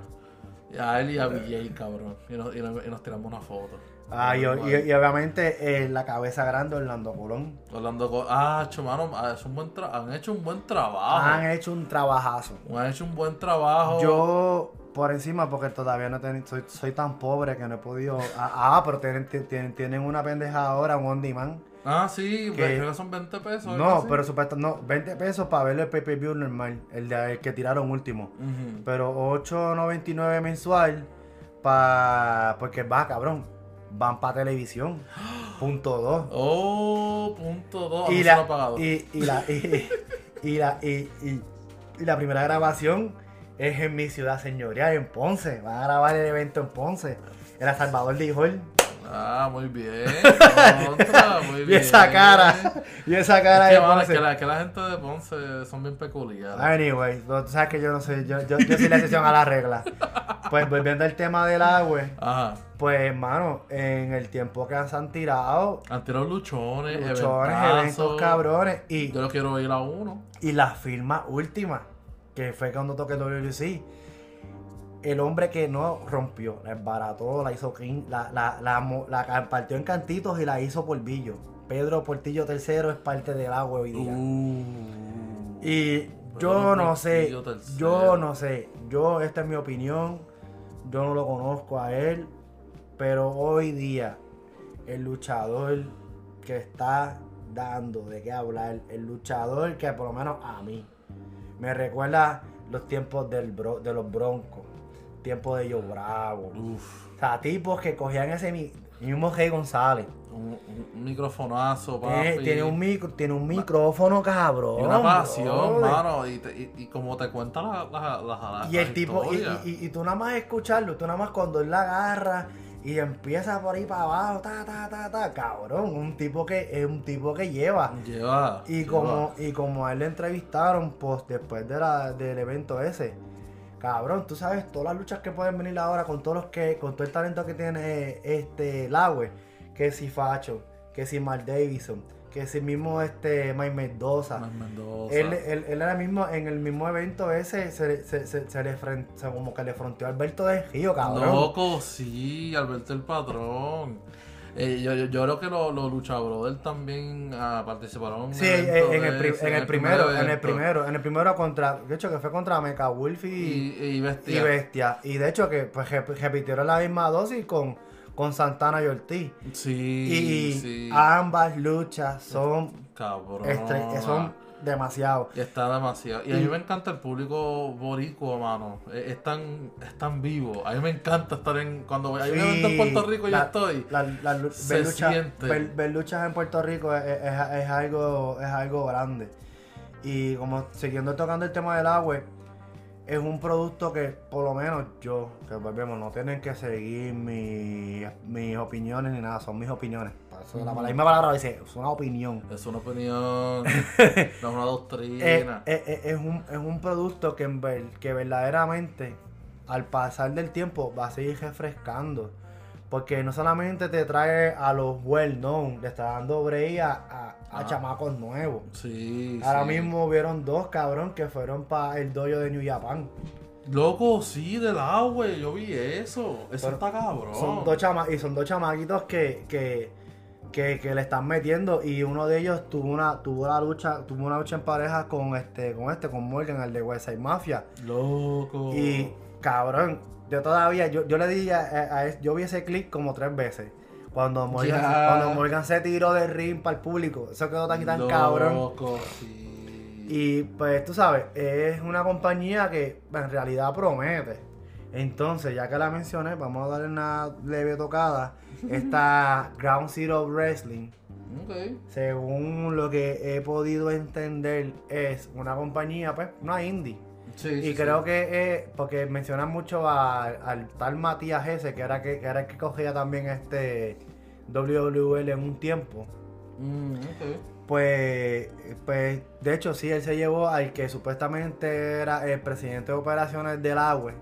A él y a BJ, cabrón. Y nos, y nos- y nos tiramos una foto. Ah, y, y- y obviamente eh, la cabeza grande Orlando Colón. Hablando con. Ah, hacho, mano, ah, un buen tra- han hecho un buen trabajo. Han hecho un trabajazo. Han hecho un buen trabajo. Yo por encima, porque todavía no ten- soy, soy tan pobre que no he podido. Ah, ah, pero tienen, tienen, tienen una pendeja ahora, un on demand. Ah, sí, que- son 20 pesos. No, pero supuesto, no, 20 pesos para ver el pay-per-view normal, el, de, el que tiraron último. Ujú. Pero 8.99 mensual para porque va, cabrón, van para televisión. Punto 2. Oh, punto 2. y, y, y la y, y la y, la primera grabación es en mi ciudad señorial, en Ponce. Van a grabar el evento en Ponce. Era Salvador de Hijol. Ah, muy bien. (laughs) Contra, muy Y bien. esa cara. Y esa cara Es que, de Ponce. que la, que la gente de Ponce son bien peculiares. Anyway, tú sabes que yo no sé, yo, yo, yo soy la excepción a la regla. Pues volviendo al tema del agua, Ajá. pues hermano, en el tiempo que se han tirado, Han tirado luchones, luchones, eventazos. eventos cabrones, y, Yo lo quiero ir a uno. y la firma última, que fue cuando toqué el WC, el hombre que no rompió, la embarató, la hizo la, la, la, la partió en cantitos y la hizo polvillo. Pedro Portillo III es parte del agua hoy día. Uh. Y yo no sé, yo no sé, yo, esta es mi opinión, yo no lo conozco a él, pero hoy día el luchador que está dando de qué hablar, el luchador que por lo menos a mí me recuerda los tiempos del bro- de los broncos, tiempos de Yo Bravo, Uf. o sea, tipos que cogían ese mi- mismo Rey González. Un, microfonazo, Tiene, papi. tiene un micro, tiene un micrófono cabrón. Y una pasión, mano. Y, te- y, y como te cuenta la, la, la, Y el tipo, y, y- y- y tú nada más escucharlo, tú nada más cuando él la agarra y empieza por ahí para abajo, ta, ta, ta, ta, cabrón, un tipo que es un tipo que lleva. Lleva. Y lleva. como, y como a él le entrevistaron, pues después de la, del evento ese, cabrón, tú sabes todas las luchas que pueden venir ahora con todos los que, con todo el talento que tiene este Laue, que si Facho, que si Mark Davison, que si mismo este Mike Mendoza. Manuel Mendoza. Él, él, él era mismo, en el mismo evento ese, se, se, se, se le fren- se como que le fronteó a Alberto de Río, cabrón. Loco, sí, Alberto el patrón. Eh, yo, yo, yo creo que los los Lucha también ah, participaron Sí, en, en el, pri- ese, en el primero, en el primero, en el primero contra, de hecho que fue contra Mecha Wolf y, Y, y y bestia. Bestia. Y de hecho que pues rep- repitieron la misma dosis con, con Santana y Ortiz. Sí, Y sí. ambas luchas son, Cabrón. son demasiado. Está demasiado. Y a mí me encanta el público boricua, mano. Es, es tan, es tan vivo. A mí me encanta estar en. Cuando hay un Sí, evento en Puerto Rico, yo la- estoy. La- la lu- Se ver, lucha- siente. ver- ver luchas en Puerto Rico es, es- es algo, es algo grande. Y como siguiendo tocando el tema del agua, es un producto que por lo menos yo, que volvemos, no tienen que seguir mi- mis opiniones ni nada, son mis opiniones. Eso, la, misma palabra dice, es una opinión. Es una opinión. (laughs) no es una doctrina. Es, un, es un producto que, en ver- que verdaderamente al pasar del tiempo va a seguir refrescando. Porque no solamente te trae a los well known, le está dando break a, a- a Ah. chamacos nuevos. Sí. Ahora sí. mismo hubieron dos cabrón que fueron para el dojo de New Japan. Loco, sí, del agua, yo vi eso. Eso Pero está cabrón. Son dos chama y son dos chamaquitos que, que, que, que le están metiendo y uno de ellos tuvo una tuvo la lucha tuvo una lucha en pareja con este con este con Morgan el de West Side Mafia Loco. y cabrón yo todavía yo, yo le di a, a- yo vi ese clip como tres veces cuando Morgan, cuando Morgan se tiró del ring para el público eso quedó tan tan cabrón Loco, sí. y pues tú sabes, es una compañía que en realidad promete. Entonces, ya que la mencioné, vamos a darle una leve tocada. Esta Ground Zero Wrestling, según lo que he podido entender, es una compañía, pues, una indie. Sí, Y sí, creo sí. que es, porque mencionan mucho a- al tal Matías ese, que era, que, que era el que cogía también este WWL en un tiempo. Mm. Pues, pues, de hecho, sí, él se llevó al que supuestamente era el presidente de operaciones del agua,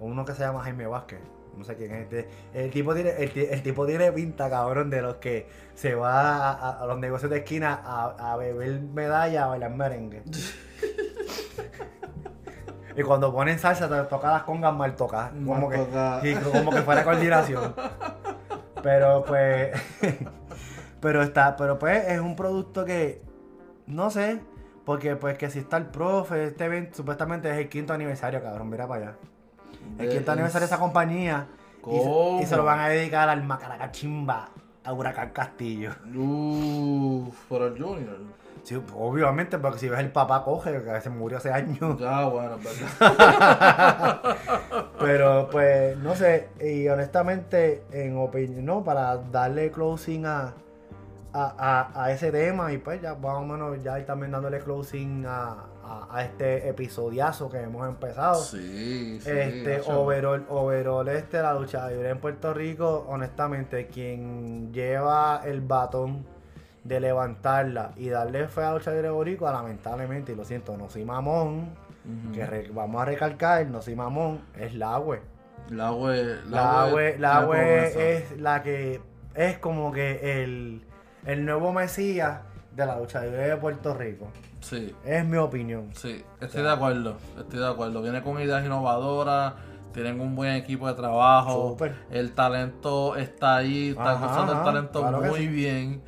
uno que se llama Jaime Vázquez. No sé quién es este. El tipo tiene, el, ti- el tipo tiene pinta, cabrón, de los que se va a, los negocios de esquina a, a beber medalla, a bailar merengue. (laughs) y cuando ponen salsa, te toca las congas mal tocadas. Como Mal que, sí, como que fuera coordinación. Pero pues. (laughs) pero está. Pero pues es un producto que. No sé. Porque pues que si está el profe, este evento supuestamente es el quinto aniversario, cabrón. Mira para allá. El quinto aniversario de esa compañía. Y, se- ¿Cómo? y se lo van a dedicar al Macaracachimba, a Huracán Castillo. Uff, por el Junior. Sí, obviamente, porque si ves el papá coge, que se murió hace años. Ya, bueno, verdad. (laughs) Pero pues, no sé, y honestamente, en opinión, no, para darle closing a, a, a- a ese tema, y pues ya más o menos ya ir también dándole closing a, a- a este episodiazo que hemos empezado. Sí, sí. Este, overall, overall, este, la lucha libre en Puerto Rico, honestamente, quien lleva el batón de levantarla y darle fe a la lucha libre boricua, lamentablemente, y lo siento, no soy mamón, que re- vamos a recalcar, no soy mamón, es la AWE. La web. La la es la que es como que el, el nuevo mesías de la lucha libre de Puerto Rico. Sí, Es mi opinión. sí, estoy de acuerdo. Estoy de acuerdo. Viene con ideas innovadoras. Tienen un buen equipo de trabajo. Súper. El talento está ahí. Están Ajá, usando el talento claro muy sí. bien.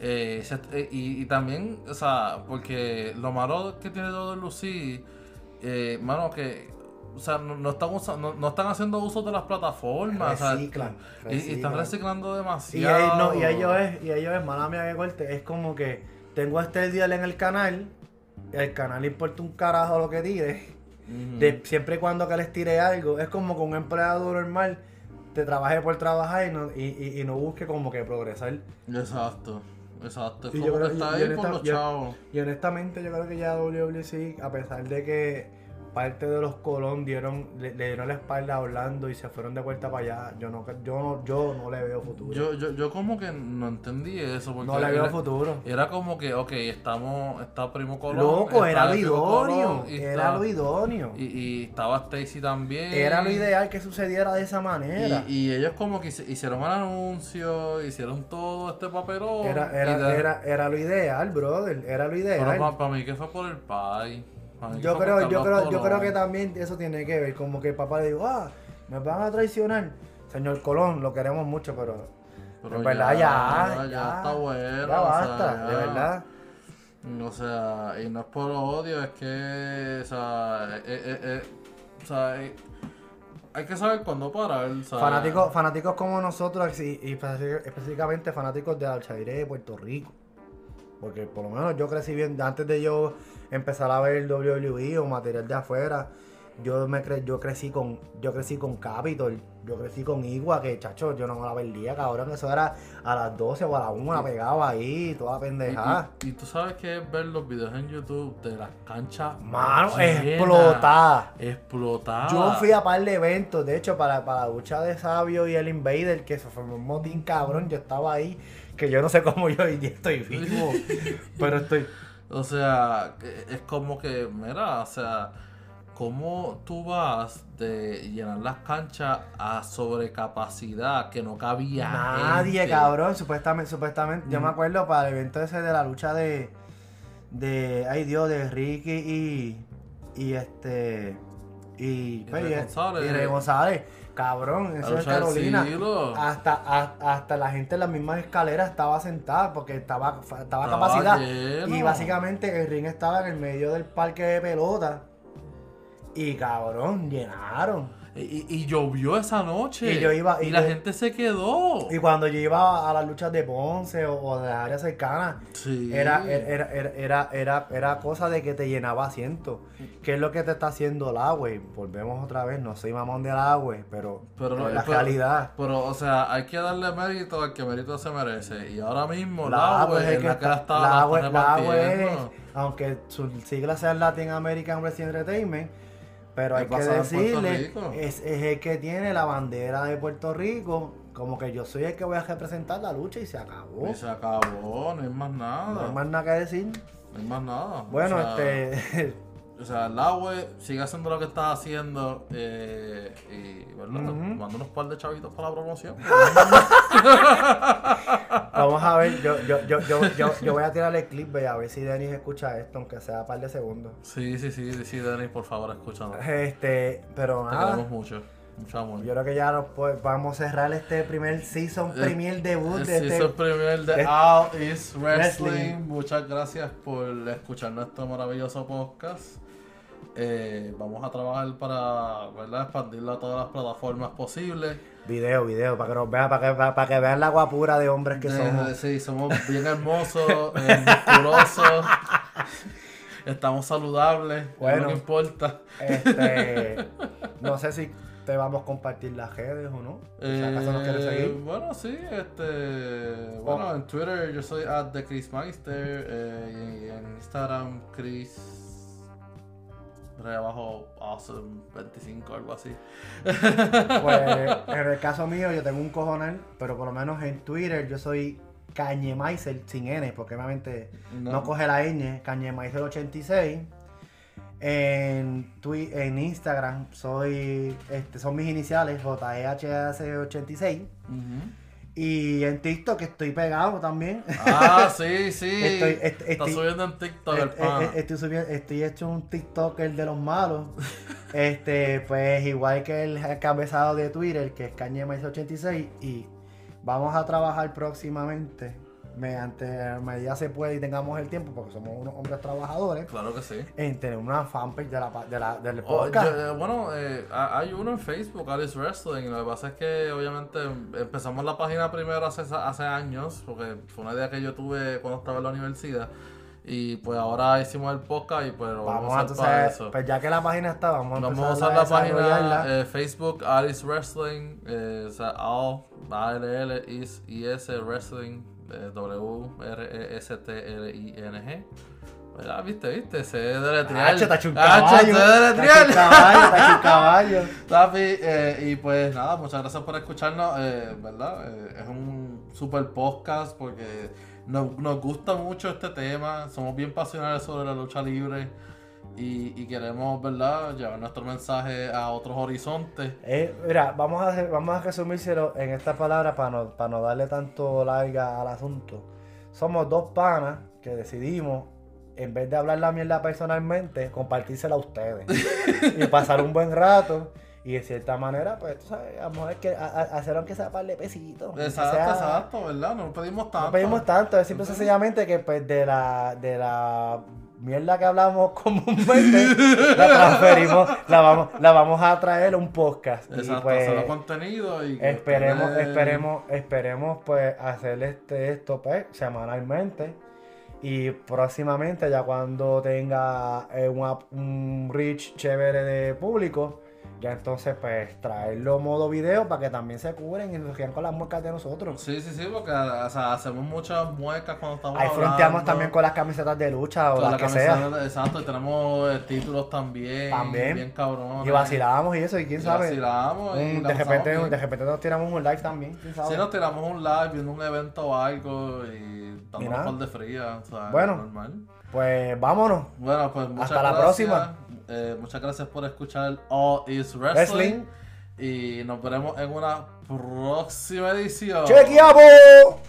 Eh, se- eh, y, y también, o sea, porque lo malo que tiene todo Lucy, eh, mano, que, o sea, no, no están usa- no, no están haciendo uso de las plataformas, o sea, Reciclan, y- y, están reciclan. reciclando Y, demasiado. ahí- no, y ellos es, y ellos es, mala mía que corte, es como que tengo este día en el canal, el canal le importa un carajo lo que tire, de, siempre y cuando que les tire algo, es como que un empleado normal te trabaje por trabajar y no, y, y- y no busque como que progresar. Exacto, exacto. Es Y como yo creo- que está y- ahí por los chavos. Y honestamente yo creo que ya WWC, a pesar de que parte de los Colón dieron, le, le dieron la espalda a Orlando y se fueron de vuelta para allá, yo no, yo no, yo no le veo futuro. Yo, yo, yo como que no entendí eso. Porque no le veo era, futuro. era como que, ok, estamos, está Primo Colón. Loco, era lo idóneo. Era está- lo idóneo. Y, y estaba Stacy también. Era lo ideal que sucediera de esa manera. Y, y ellos como que hicieron el anuncio, hicieron todo este papelón. Era, era, de- era, era lo ideal, brother. Era lo Pero ideal. para mí que fue por el pai. Yo creo, yo creo, yo creo que también eso tiene que ver. Como que el papá le dijo, ah, me van a traicionar. Señor Colón, lo queremos mucho, pero, Pero en verdad ya, ya, ya, está bueno. ya o basta, sea, de verdad. O sea, y no es por odio, es que, o sea, eh, eh, eh, o sea, hay que saber cuándo parar. Fanáticos, fanáticos como nosotros y, específicamente fanáticos de libre de Puerto Rico. Porque por lo menos yo crecí bien, antes de yo empezar a ver el WWE o material de afuera, yo me cre yo crecí con, yo crecí con Capitol, yo crecí con Igua, que chacho, yo no me la perdía, cabrón, eso era a las 12 o a las 1 pegaba ahí, toda pendejada. y- y tú sabes que es ver los videos en YouTube de las canchas. Mano, explotada. Explotada. Yo fui a par de eventos, de hecho, para, para la lucha de Sabio y el Invader, que se formó un motín cabrón, yo estaba ahí, que yo no sé cómo yo hoy día estoy vivo, pero estoy... (laughs) O sea, es como que, mira, o sea, ¿cómo tú vas de llenar las canchas a sobrecapacidad que no cabía Nadie, gente? cabrón, supuestamente, supuestamente, yo me acuerdo para el evento ese de la lucha de, de, ay Dios, de Ricky y, y este, y, pues, y- González. y Rey González, cabrón, La eso es Carolina. Hasta, a- hasta la gente en las mismas escaleras estaba sentada porque estaba, estaba, Estaba capacidad. lleno. Y básicamente el ring estaba en el medio del parque de pelota. Y cabrón, llenaron. Y, llovió esa noche. Y yo iba- y y la yo- gente se quedó. Y cuando yo iba a las luchas de Ponce o, o de las áreas cercanas, Sí. era, era, era, era, era, era cosa de que te llenaba asiento. ¿Qué es lo que te está haciendo el agua? Volvemos otra vez, no soy mamón del agua, pero, Pero, pero no- la pero- realidad. Pero, o sea, hay que darle mérito al que mérito se merece. Y ahora mismo, La la agua agua es que la la está, la la la agua es, aunque sus siglas sean Latin American Wrestling Entertainment, pero hay que decirle, es, es el que tiene la bandera de Puerto Rico, como que yo soy el que voy a representar la lucha y se acabó. Y se acabó, no hay más nada. No hay más nada que decir. No hay más nada. Bueno, O sea, este. (laughs) O sea, el agua sigue haciendo lo que está haciendo. Eh, y, ¿verdad? Manda unos par de chavitos para la promoción. (laughs) Vamos a ver, yo, yo, yo, yo, yo, yo voy a tirarle el clip ve, a ver si Denis escucha esto, aunque sea un par de segundos. sí, sí, sí, sí, Denis, por favor, escúchanos. Este, pero Te nada, queremos mucho. Mucho amor. yo creo que ya nos po- vamos a cerrar este primer season, Eh, premier debut El de season este. premier de de- All is Wrestling. Wrestling. Muchas gracias por escuchar nuestro maravilloso podcast. Eh, vamos a trabajar para ¿verdad? expandirlo a todas las plataformas posibles. Video, video, para que nos vean, para que, para, para que vean la guapura de hombres que De- somos. Sí, somos bien hermosos, eh, musculosos. Estamos saludables, es Bueno. que importa. Este, (laughs) no sé si te vamos a compartir las redes o no. Si acaso nos quieres Eh, seguir. bueno, sí, este. Bueno, en Twitter yo soy at the Chris Meister eh, y en Instagram Chris. Re abajo, awesome 25, algo así. Pues (laughs) en el caso mío yo tengo un cojonal, pero por lo menos en Twitter yo soy Cañemaiser sin N, porque obviamente no, coge la ñ, Cañemaiser86. En, Twi- en Instagram soy, este, son mis iniciales, JEHS86. Ujú. Y en TikTok estoy pegado también. Ah, (laughs) sí, sí. Estoy- est- Está estoy- subiendo en TikTok el pan. estoy, subiendo, estoy hecho un TikToker de los malos. (laughs) este, pues igual que el encabezado de Twitter, que es Cañemais86. Y vamos a trabajar próximamente, mediante medida se puede y tengamos el tiempo, porque somos unos hombres trabajadores, Claro que sí. en tener una fanpage de la, de la, del Oh, podcast. yo- eh, bueno, eh, ha- hay uno en Facebook, Alice Wrestling. Lo que pasa es que obviamente empezamos la página primero hace, hace años, porque fue una idea que yo tuve cuando estaba en la universidad. Y pues ahora hicimos el podcast y pues lo vamos, vamos a hacer para eso. pues ya que la página está, vamos a Vamos a usar la página eh, Facebook Alice Wrestling, eh, o sea, All, A-L-L, is, I-S, Wrestling, W-R-E-S-T-L-I-N-G. ¿Verdad? ¿Viste? ¿Viste? Se deletrear. Está hecho un caballo. hecho un caballo, un (laughs) caballo. Papi, eh, y pues nada, muchas gracias por escucharnos, eh, ¿verdad? Eh, es un super podcast porque nos, nos gusta mucho este tema, somos bien pasionales sobre la lucha libre y, y queremos, ¿verdad?, llevar nuestro mensaje a otros horizontes. Eh, mira, vamos a, vamos a resumírselo en esta palabra para no, para no darle tanto larga al asunto. Somos dos panas que decidimos, en vez de hablar la mierda personalmente, compartírsela a ustedes. (laughs) y pasar un buen rato. Y de cierta manera, pues, tú sabes, a ver que a- a- hacer aunque sea par de pesitos. Exacto, sea- exacto, ¿verdad? No pedimos tanto. No pedimos tanto, es simple y sencillamente que pues de la, de la mierda que hablamos (laughs) comúnmente, la transferimos, la vamos, la vamos a traer a un podcast. Y Exacto, pues hacer contenido y... esperemos, esperemos, esperemos pues hacer este esto pues semanalmente. Y próximamente, ya cuando tenga eh, un, un reach chévere de público, ya entonces pues traerlo modo video para que también se cubren y nos rían con las muecas de nosotros. Sí, sí, sí, porque o sea, hacemos muchas muecas cuando estamos Ahí hablando. fronteamos también con las camisetas de lucha o Con las la que sea. Exacto, y tenemos eh, títulos también. También. Bien cabrones. Y vacilamos y eso, y quién Y sabe. vacilamos y la de, repente, bien. de repente nos tiramos un like también, quién sabe. Si nos tiramos un live viendo un evento o algo y un par de fría, o sea, Bueno. normal. Pues vámonos. Bueno, pues muchas Hasta la próxima. Eh, muchas gracias por escuchar All Is Wrestling. Y nos veremos en una próxima edición. ¡Chequeamos!